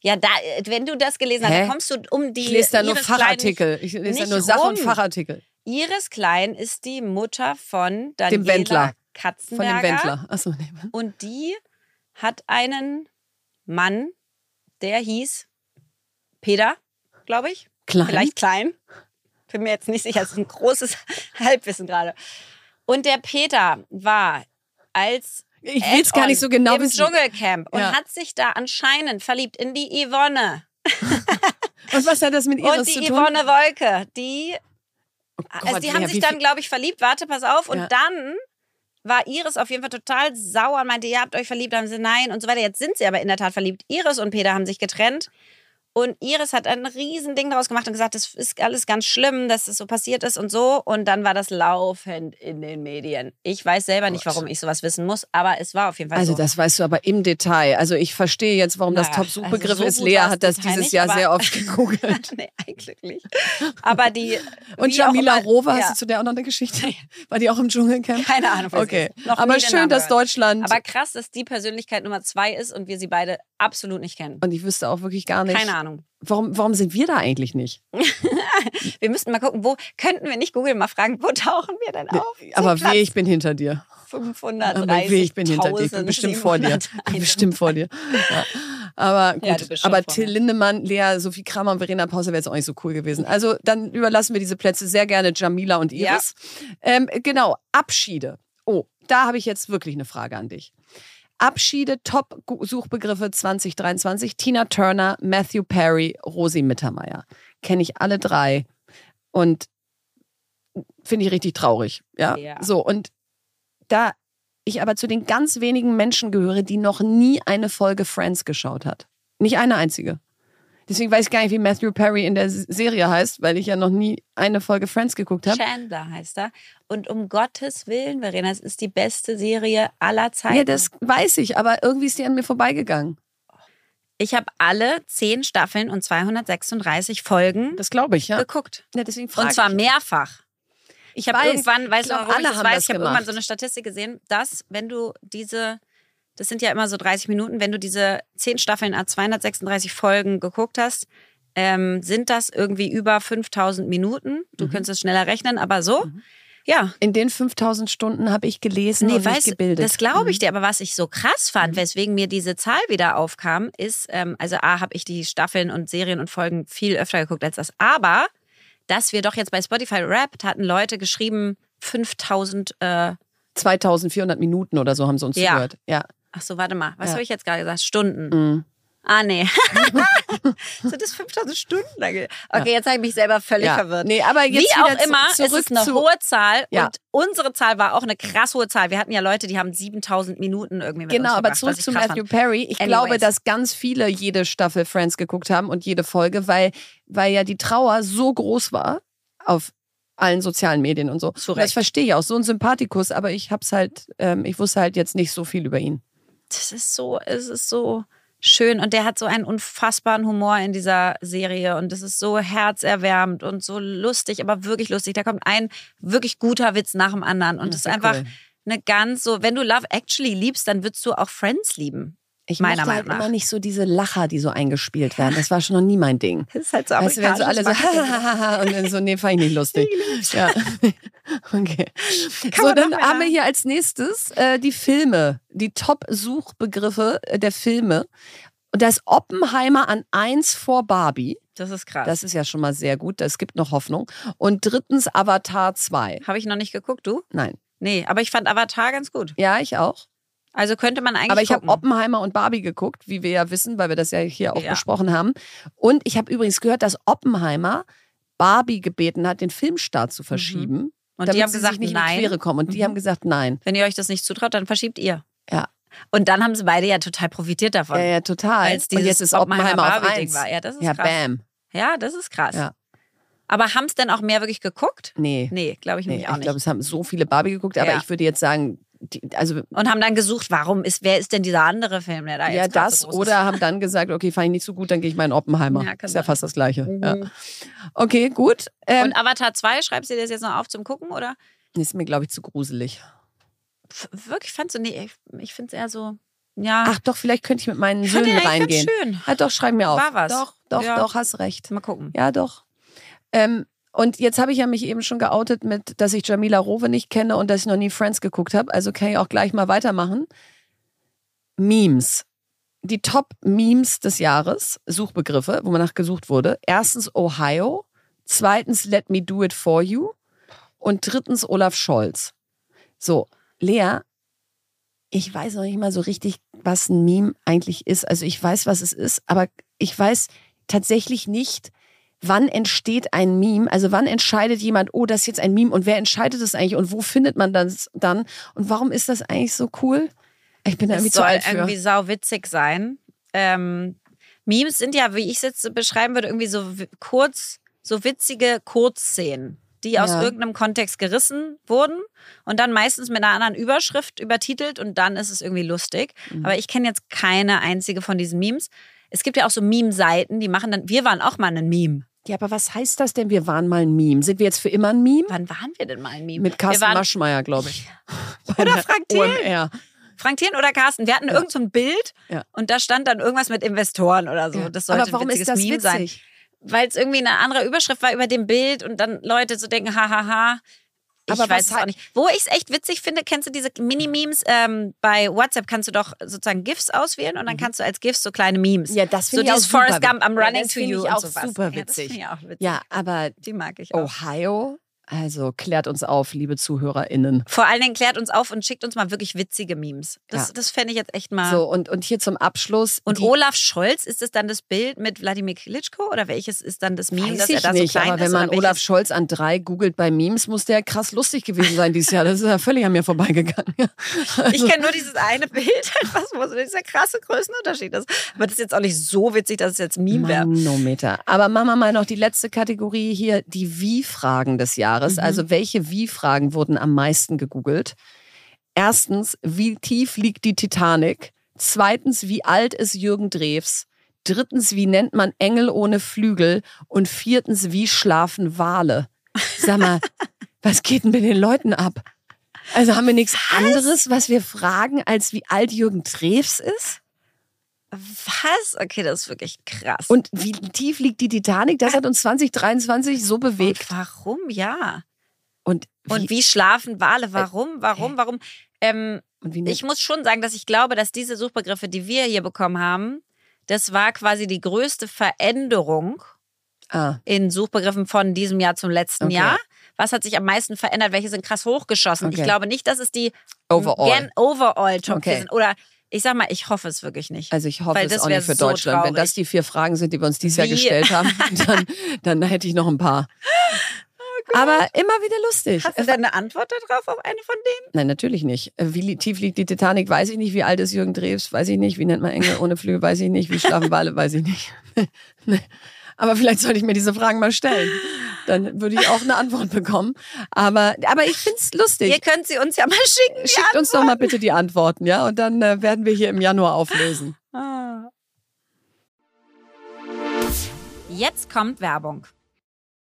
ja da, wenn du das gelesen hast, Hä? dann kommst du um die Ich lese da nur Iris Fachartikel. Ich lese da nur Sach- und. Fachartikel. Iris Klein ist die Mutter von Dem Daniela Wendler. Von Katzenberger. dem Wendler. Achso, nee. Und die hat einen Mann, der hieß Peter, glaube ich. Klein. Vielleicht klein. Bin mir jetzt nicht sicher. Das ist ein großes [laughs] Halbwissen gerade. Und der Peter war als Ich will es gar nicht so genau im wissen. Dschungelcamp und Ja. hat sich da anscheinend verliebt in die Yvonne. [laughs] Und was hat das mit Iris und zu die tun? Yvonne Wolke, die, Oh also Gott, die Lea, haben sich dann, glaube ich, verliebt. Warte, pass auf. Und Ja. dann war Iris auf jeden Fall total sauer und meinte, ihr habt euch verliebt, haben sie nein und so weiter. Jetzt sind sie aber in der Tat verliebt. Iris und Peter haben sich getrennt. Und Iris hat ein Riesending daraus gemacht und gesagt, das ist alles ganz schlimm, dass es so passiert ist und so. Und dann war das laufend in den Medien. Ich weiß selber nicht, warum ich sowas wissen muss, aber es war auf jeden Fall Also so. das weißt du aber im Detail. Also ich verstehe jetzt, warum das Naja, Top-Suchbegriff also so ist. Lea hat das Detail dieses nicht, Jahr sehr oft [laughs] gegoogelt. nee, eigentlich nicht. Aber die. [laughs] Und Jamila Rowe, ja. hast du zu der auch noch eine Geschichte? [laughs] War die auch im Dschungelcamp? Keine Ahnung. Okay, aber schön, dass. Deutschland... Aber krass, dass die Persönlichkeit Nummer zwei ist und wir sie beide absolut nicht kennen. und ich wüsste auch wirklich gar nicht, Keine Ahnung. warum, warum sind wir da eigentlich nicht? [laughs] Wir müssten mal gucken, wo könnten wir nicht Google mal fragen, wo tauchen wir denn auf? Aber Zum weh, ich bin hinter dir. Platz Aber weh, ich bin hinter dir. Ich bin bestimmt vor dir. Ich bin bestimmt vor dir. Ja. Aber Ja, gut, schon aber Till. Lindemann, Lea, Sophie Kramer und Verena Pause wäre jetzt auch nicht so cool gewesen. Also dann überlassen wir diese Plätze sehr gerne Jamila und Ja. Iris. Ähm, genau, Abschiede. Oh, da habe ich jetzt wirklich eine Frage an dich. Abschiede, Top-Suchbegriffe 2023. Tina Turner, Matthew Perry, Rosi Mittermeier. Kenne ich alle drei. Und finde ich richtig traurig. Ja? Ja. So, und da ich aber zu den ganz wenigen Menschen gehöre, die noch nie eine Folge Friends geschaut hat. Nicht eine einzige. Deswegen weiß ich gar nicht, wie Matthew Perry in der Serie heißt, weil ich ja noch nie eine Folge Friends geguckt habe. Chandler heißt er. Und um Gottes Willen, Verena, es ist die beste Serie aller Zeiten. Ja, das weiß ich, aber irgendwie ist die an mir vorbeigegangen. ich habe alle zehn Staffeln und 236 Folgen Das glaube ich, ja. geguckt. ja deswegen frage Und zwar ich. mehrfach. Ich habe weiß. irgendwann, glaub, warum alle ich das haben weiß? das Ich habe irgendwann so eine Statistik gesehen, dass wenn du diese, das sind ja immer so 30 Minuten, wenn du diese zehn Staffeln a 236 Folgen geguckt hast, ähm, sind das irgendwie über 5000 Minuten. Du Mhm. könntest es schneller rechnen, aber so. Ja, In den 5000 Stunden habe ich gelesen Nee, und mich weißt, gebildet. das glaube ich Mhm. dir. Aber was ich so krass fand, weswegen mir diese Zahl wieder aufkam, ist, ähm, also A, habe ich die Staffeln und Serien und Folgen viel öfter geguckt als das. Aber, dass wir doch jetzt bei Spotify Wrapped hatten Leute geschrieben, 5000, äh, 2400 Minuten oder so haben sie uns Ja. zugehört. Ja. Ach so, warte mal, was Ja. habe ich jetzt gerade gesagt? Stunden. Mhm. Ah, nee. [laughs] [laughs] Sind das 5000 Stunden? Okay, jetzt habe ich mich selber völlig ja. verwirrt. Nee, aber jetzt Wie auch immer, es zurück ist eine hohe Zahl Ja. und unsere Zahl war auch eine krass hohe Zahl. Wir hatten ja Leute, die haben 7000 Minuten irgendwie mit Genau, uns aber zurück zu Matthew fand. Perry. Ich Anyways. glaube, dass ganz viele jede Staffel Friends geguckt haben und jede Folge, weil, weil ja die Trauer so groß war auf allen sozialen Medien und so. Zu Und das verstehe ich auch. So ein Sympathikus, aber ich hab's halt, ähm, ich wusste halt jetzt nicht so viel über ihn. Das ist so, es ist so schön und der hat so einen unfassbaren Humor in dieser Serie und es ist so herzerwärmend und so lustig, aber wirklich lustig. Da kommt ein wirklich guter Witz nach dem anderen und es ist einfach cool. eine ganz so, wenn du Love Actually liebst, dann würdest du auch Friends lieben. Ich Meiner halt Meinung nach. immer nicht so diese Lacher, die so eingespielt werden. Das war schon noch nie mein Ding. Das ist halt so Weißt wenn so alle so, [laughs] und dann so, nee, fand ich nicht lustig. Ja. [laughs] Okay. so, dann haben wir hier als nächstes äh, die Filme, die Top-Suchbegriffe äh, der Filme. Und da ist Oppenheimer an eins vor Barbie. Das ist krass. Das ist ja schon mal sehr gut. Es gibt noch Hoffnung. Und drittens Avatar 2. Habe ich noch nicht geguckt, du? Nein. Nee, aber ich fand Avatar ganz gut. Ja, ich auch. Also könnte man eigentlich Aber ich habe. Oppenheimer und Barbie geguckt, wie wir ja wissen, weil wir das ja hier auch Ja. besprochen haben. Und ich habe übrigens gehört, dass Oppenheimer Barbie gebeten hat, den Filmstart zu verschieben. Mhm. Und damit die haben sie gesagt, sich nicht in die nein. Quere kommen. Und die Mhm. haben gesagt, nein. Wenn ihr euch das nicht zutraut, dann verschiebt ihr. Ja. Und dann haben sie beide ja total profitiert davon. Ja, ja, total. Als und jetzt ist Oppenheimer auf Oppenheimer-Barbie-Ding eins. war. Ja, das ist ja, krass. bam. Ja, das ist krass. Ja. Aber haben es denn auch mehr wirklich geguckt? Nee. Nee, glaube ich nee nämlich auch ich nicht. glaube, es haben so viele Barbie geguckt, aber Ja. ich würde jetzt sagen, die, also Und haben dann gesucht, warum ist, wer ist denn dieser andere Film, der da ja, jetzt gerade das so oder haben dann gesagt, okay, fand ich nicht so gut, dann gehe ich mal in Oppenheimer. Ja, ist ja sein. fast das Gleiche. ist? Ja. Mhm. Okay, gut. Ähm, Und Avatar 2, schreibst du dir das jetzt noch auf zum Gucken, oder? ist mir, glaube ich, zu gruselig. F wirklich fandst du, nee, ich, ich finde es eher so, ja. Ach doch, vielleicht könnte ich mit meinen ich Söhnen reingehen. ganz schön. Ja, doch, schreib mir auf. War was. Doch, doch, Ja. doch, hast recht. Mal gucken. Ja, doch. Ähm, und jetzt habe ich ja mich eben schon geoutet mit, dass ich Jamila Rowe nicht kenne und dass ich noch nie Friends geguckt habe. Also kann ich auch gleich mal weitermachen. Memes. Die Top-Memes des Jahres, Suchbegriffe, wo man nach gesucht wurde. Erstens Ohio, zweitens Let Me Do It For You und drittens Olaf Scholz. So, Lea, ich weiß noch nicht mal so richtig, was ein Meme eigentlich ist. Also ich weiß, was es ist, aber ich weiß tatsächlich nicht, wann entsteht ein Meme? Also wann entscheidet jemand, oh, das ist jetzt ein Meme und wer entscheidet das eigentlich und wo findet man das dann? Und warum ist das eigentlich so cool? Ich bin da irgendwie Es zu soll alt für. irgendwie sau witzig sein. Ähm, Memes sind ja, wie ich es jetzt beschreiben würde, irgendwie so kurz, so witzige Kurzszenen, die aus Ja. irgendeinem Kontext gerissen wurden und dann meistens mit einer anderen Überschrift übertitelt und dann ist es irgendwie lustig. Mhm. Aber ich kenne jetzt keine einzige von diesen Memes. Es gibt ja auch so Meme-Seiten, die machen dann, wir waren auch mal ein Meme. Ja, aber was heißt das denn? Wir waren mal ein Meme. Sind wir jetzt für immer ein Meme? Wann waren wir denn mal ein Meme? Mit Carsten waren, Maschmeyer, glaube ich. [laughs] Oder der Frank Thiel. OMR. Frank Thien oder Carsten, wir hatten irgend so ein Bild Ja. und da stand dann irgendwas mit Investoren oder so. Ja. Das sollte aber warum ein witziges ist das Meme sein. witzig? weil es irgendwie eine andere Überschrift war über dem Bild und dann Leute so denken, hahaha. Ich Aber weiß was es auch nicht. Wo ich es echt witzig finde, kennst du diese Mini-Memes? Ähm, bei WhatsApp kannst du doch sozusagen GIFs auswählen und dann kannst du als GIFs so kleine Memes. Mhm. Ja, das so finde ich auch dieses Forrest super Gump, I'm witzig. Ja, running das to you ich auch und sowas. super Ja, das witzig. ich auch witzig. Ja, aber Die mag ich auch. Ohio, also klärt uns auf, liebe ZuhörerInnen. Vor allen Dingen klärt uns auf und schickt uns mal wirklich witzige Memes. Das, Ja. das fände ich jetzt echt mal. So, und, und hier zum Abschluss. Und Olaf Scholz, ist es dann das Bild mit Wladimir Klitschko oder welches ist dann das Meme, Weiß dass ich er da nicht, so klein aber wenn ist? man oder Olaf? Scholz an drei googelt bei Memes, muss der krass lustig gewesen sein dieses Jahr. Das ist ja völlig an mir vorbeigegangen. [laughs] Ich kenne nur dieses eine Bild, [laughs] einfach, wo so dieser krasse Größenunterschied ist. Aber das ist jetzt auch nicht so witzig, dass es jetzt Meme wäre. Manometer. Aber machen wir mal noch die letzte Kategorie hier, die Wie-Fragen des Jahres. Mhm. Also welche Wie-Fragen wurden am meisten gegoogelt? Erstens, wie tief liegt die Titanic? Zweitens, wie alt ist Jürgen Drews? Drittens, wie nennt man Engel ohne Flügel? Und viertens, wie schlafen Wale? Sag mal, [laughs] was geht denn mit den Leuten ab? Also haben wir nichts anderes, was wir fragen, als wie alt Jürgen Drews ist? Was? Okay, das ist wirklich krass. Und wie tief liegt die Titanic? Das hat uns 2023 so bewegt. Und warum? Ja. Und Und wie schlafen Wale? Warum? Warum? Warum? Ähm, und wie ich muss schon sagen, dass ich glaube, dass diese Suchbegriffe, die wir hier bekommen haben, das war quasi die größte Veränderung ah, in Suchbegriffen von diesem Jahr zum letzten Okay. Jahr. Was hat sich am meisten verändert? Welche sind krass hochgeschossen? Okay. Ich glaube nicht, dass es die overall. Gen overall Top Okay. 4 sind. Oder ich sag mal, ich hoffe es wirklich nicht. Also ich hoffe es auch nicht für so Deutschland. Wenn traurig. das die vier Fragen sind, die wir uns dieses Jahr Wie- gestellt haben, [laughs] dann, dann hätte ich noch ein paar. Aber immer wieder lustig. Hast du denn eine Antwort darauf auf eine von denen? Nein, natürlich nicht. Wie tief liegt die Titanic, weiß ich nicht. Wie alt ist Jürgen Drews, weiß ich nicht. Wie nennt man Engel ohne Flügel, weiß ich nicht. Wie schlafen [laughs] Wale, weiß ich nicht. [laughs] Aber vielleicht sollte ich mir diese Fragen mal stellen. Dann würde ich auch eine Antwort bekommen. Aber, aber ich finde es lustig. Ihr könnt sie uns ja mal schicken. Schickt uns doch mal bitte die Antworten, ja? Und dann äh, werden wir hier im Januar auflösen. Ah. Jetzt kommt Werbung.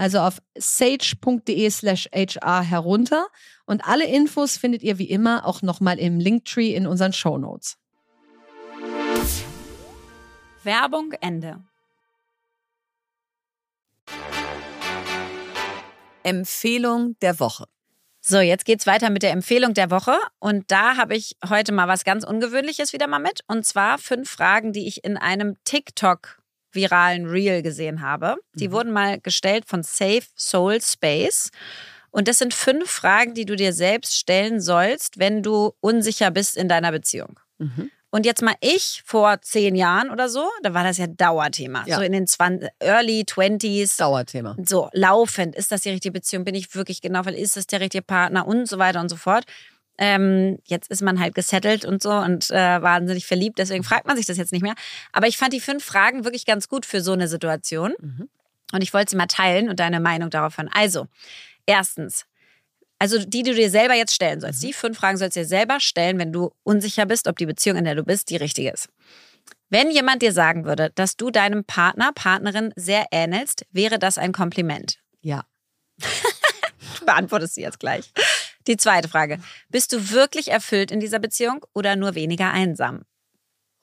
also auf sage.de slash HR herunter und alle Infos findet ihr wie immer auch nochmal im Linktree in unseren Show Notes. Werbung Ende. Empfehlung der Woche. So, jetzt geht's weiter mit der Empfehlung der Woche. Und da habe ich heute mal was ganz Ungewöhnliches wieder mal mit. Und zwar fünf Fragen, die ich in einem TikTok viralen Reel gesehen habe. Die mhm. wurden mal gestellt von Safe Soul Space. Und das sind fünf Fragen, die du dir selbst stellen sollst, wenn du unsicher bist in deiner Beziehung. Mhm. Und jetzt mal ich vor zehn Jahren oder so, da war das ja Dauerthema. Ja. So in den 20, Early 20s. Dauerthema. So laufend. Ist das die richtige Beziehung? Bin ich wirklich genau, weil ist das der richtige Partner und so weiter und so fort. Ähm, jetzt ist man halt gesettelt und so und äh, wahnsinnig verliebt, deswegen fragt man sich das jetzt nicht mehr. Aber ich fand die fünf Fragen wirklich ganz gut für so eine Situation. Mhm. Und ich wollte sie mal teilen und deine Meinung darauf hören. Also, erstens, also die, die du dir selber jetzt stellen sollst. Mhm. Die fünf Fragen sollst du dir selber stellen, wenn du unsicher bist, ob die Beziehung, in der du bist, die richtige ist. Wenn jemand dir sagen würde, dass du deinem Partner, Partnerin sehr ähnelst, wäre das ein Kompliment? Ja. [laughs] du beantwortest sie jetzt gleich. Die zweite Frage. Bist du wirklich erfüllt in dieser Beziehung oder nur weniger einsam?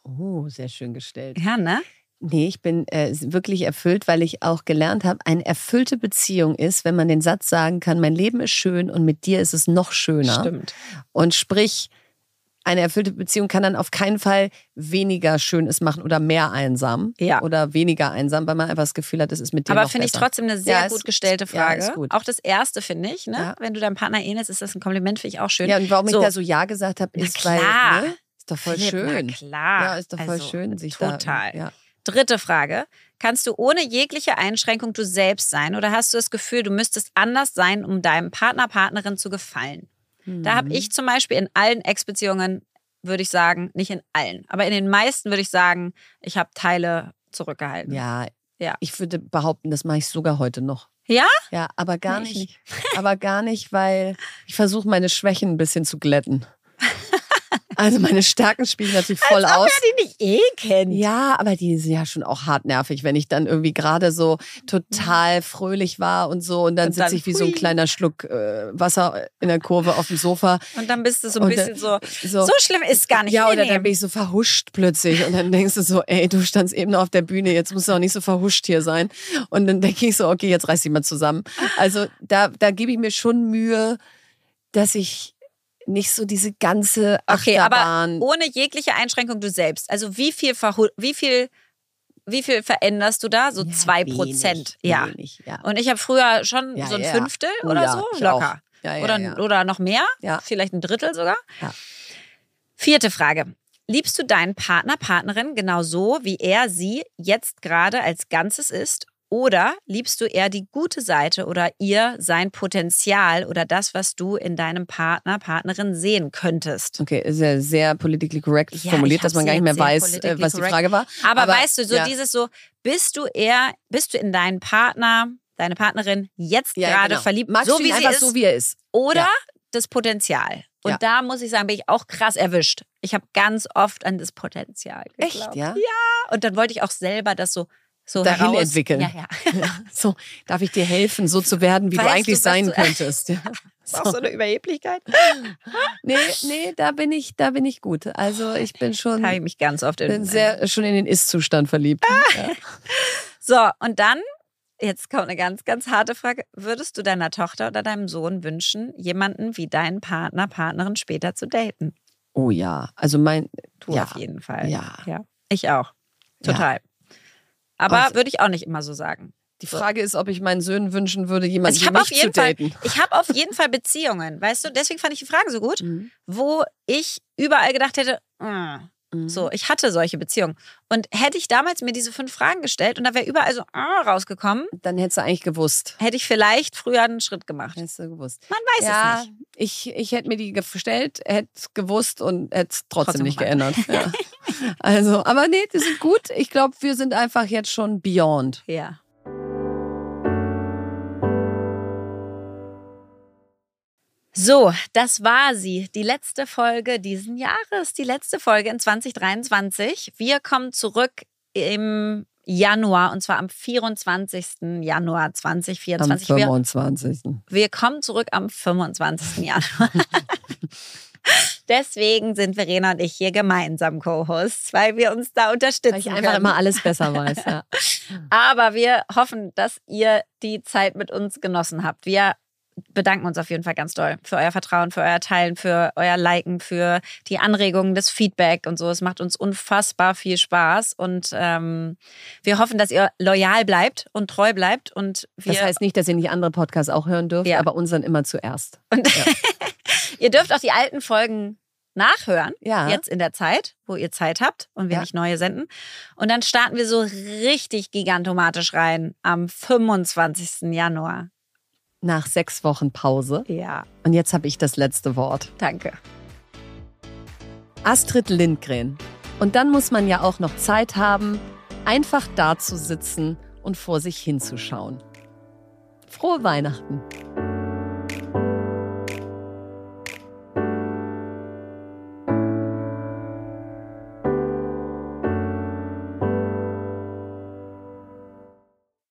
Oh, sehr schön gestellt. Ja, ne? Nee, ich bin äh, wirklich erfüllt, weil ich auch gelernt habe, eine erfüllte Beziehung ist, wenn man den Satz sagen kann, mein Leben ist schön und mit dir ist es noch schöner. Stimmt. Und sprich, eine erfüllte Beziehung kann dann auf keinen Fall weniger Schönes machen oder mehr einsam ja. oder weniger einsam, weil man einfach das Gefühl hat, es ist mit dir Aber finde ich trotzdem eine sehr ja, gut gestellte Frage. Ja, gut. Auch das erste finde ich, ne? wenn du deinem Partner ähnelst, ist das ein Kompliment, finde ich auch schön. Ja, und warum so. ich da so Ja gesagt habe, ist, weil, ne? ist doch voll Philipp, schön. Na klar. Ja, ist doch voll also, schön, sich total. da. Total. Dritte Frage. Kannst du ohne jegliche Einschränkung du selbst sein oder hast du das Gefühl, du müsstest anders sein, um deinem Partner, Partnerin zu gefallen? Mhm. Da habe ich zum Beispiel in allen Ex-Beziehungen, würde ich sagen, nicht in allen, aber in den meisten würde ich sagen, ich habe Teile zurückgehalten. Ja, ja. Ich würde behaupten, das mache ich sogar heute noch. Ja? Ja, aber gar nicht. nicht. aber gar nicht, weil ich versuche, meine Schwächen ein bisschen zu glätten. Also meine Stärken spielen natürlich voll Als aus. Als die nicht eh kennt. Ja, aber die sind ja schon auch hartnervig, wenn ich dann irgendwie gerade so total fröhlich war und so und dann, dann sitze ich wie hui. so ein kleiner Schluck äh, Wasser in der Kurve auf dem Sofa. Und dann bist du so ein bisschen so, so, so schlimm ist gar nicht. Ja, oder dann bin ich so verhuscht plötzlich und dann denkst du so, ey, du standst eben noch auf der Bühne, jetzt musst du auch nicht so verhuscht hier sein. Und dann denke ich so, okay, jetzt reiß dich mal zusammen. Also da, da gebe ich mir schon Mühe, dass ich nicht so diese ganze Achterbahn. Okay, aber ohne jegliche Einschränkung du selbst. Also wie viel, wie viel, wie viel veränderst du da? So ja, zwei Prozent. Ja. Wenig, ja. Und ich habe früher schon ja, so ein Fünftel oh, oder so locker. oder, oder noch mehr. Vielleicht ein Drittel sogar. Vierte Frage. Liebst du deinen Partner, Partnerin genau so, wie er sie jetzt gerade als Ganzes ist? Oder liebst du eher die gute Seite oder ihr sein Potenzial oder das, was du in deinem Partner, Partnerin sehen könntest? Okay, ist ja sehr politically correct ja, formuliert, dass man gar nicht mehr weiß, äh, was die Frage war. Aber, Aber weißt du, so ja. dieses so, bist du eher, bist du in deinen Partner, deine Partnerin jetzt ja, gerade genau. verliebt, Magst so wie sie ist, so wie er ist. Oder das Potenzial. Und ja. da muss ich sagen, bin ich auch krass erwischt. Ich habe ganz oft an das Potenzial geglaubt. Echt, ja? Ja. Und dann wollte ich auch selber das so so dahin heraus. entwickeln. Ja, ja. [laughs] so, darf ich dir helfen, so zu werden, wie weißt du eigentlich du, sein du, könntest. Ja. [laughs] Ist auch so eine Überheblichkeit. nee, nee, da bin ich, da bin ich gut. Also ich bin schon. Habe ich mich ganz oft in, bin sehr schon in den Ist-Zustand verliebt. ja. So, und dann, jetzt kommt eine ganz, ganz harte Frage. Würdest du deiner Tochter oder deinem Sohn wünschen, jemanden wie deinen Partner, Partnerin später zu daten? Oh ja. Also mein. Du ja. auf jeden Fall. Ja. ja. Ich auch. Total. Aber würde ich auch nicht immer so sagen. Die Frage ist, ob ich meinen Söhnen wünschen würde, jemanden also ich zu daten. Fall, ich habe auf jeden Fall Beziehungen, weißt du? Deswegen fand ich die Frage so gut, mhm. wo ich überall gedacht hätte, äh, mhm. so, ich hatte solche Beziehungen. Und hätte ich damals mir diese fünf Fragen gestellt und da wäre überall so äh, rausgekommen. Dann hättest du eigentlich gewusst. Hätte ich vielleicht früher einen Schritt gemacht. Hättest du gewusst. Man weiß ja, es nicht. Ich, ich hätte mir die gestellt, hätte gewusst und hätte es trotzdem, trotzdem nicht geändert. Ja. [laughs] Also, aber nee, die sind gut. Ich glaube, wir sind einfach jetzt schon beyond. Ja. So, das war sie, die letzte Folge diesen Jahres, die letzte Folge in 2023. Wir kommen zurück im Januar und zwar am 24. Januar 2024. Am 25. Wir, wir kommen zurück am 25. Januar. [laughs] Deswegen sind Verena und ich hier gemeinsam Co-Hosts, weil wir uns da unterstützen. Weil ich einfach können. immer alles besser weiß. Ja. [laughs] Aber wir hoffen, dass ihr die Zeit mit uns genossen habt. Wir bedanken uns auf jeden Fall ganz doll für euer Vertrauen, für euer Teilen, für euer Liken, für die Anregungen, das Feedback und so. Es macht uns unfassbar viel Spaß und ähm, wir hoffen, dass ihr loyal bleibt und treu bleibt. Und wir das heißt nicht, dass ihr nicht andere Podcasts auch hören dürft, ja. aber unseren immer zuerst. Und ja. [laughs] ihr dürft auch die alten Folgen nachhören, ja. jetzt in der Zeit, wo ihr Zeit habt und wir ja. nicht neue senden. Und dann starten wir so richtig gigantomatisch rein am 25. Januar. Nach sechs Wochen Pause. Ja. Und jetzt habe ich das letzte Wort. Danke. Astrid Lindgren. Und dann muss man ja auch noch Zeit haben, einfach da zu sitzen und vor sich hinzuschauen. Frohe Weihnachten.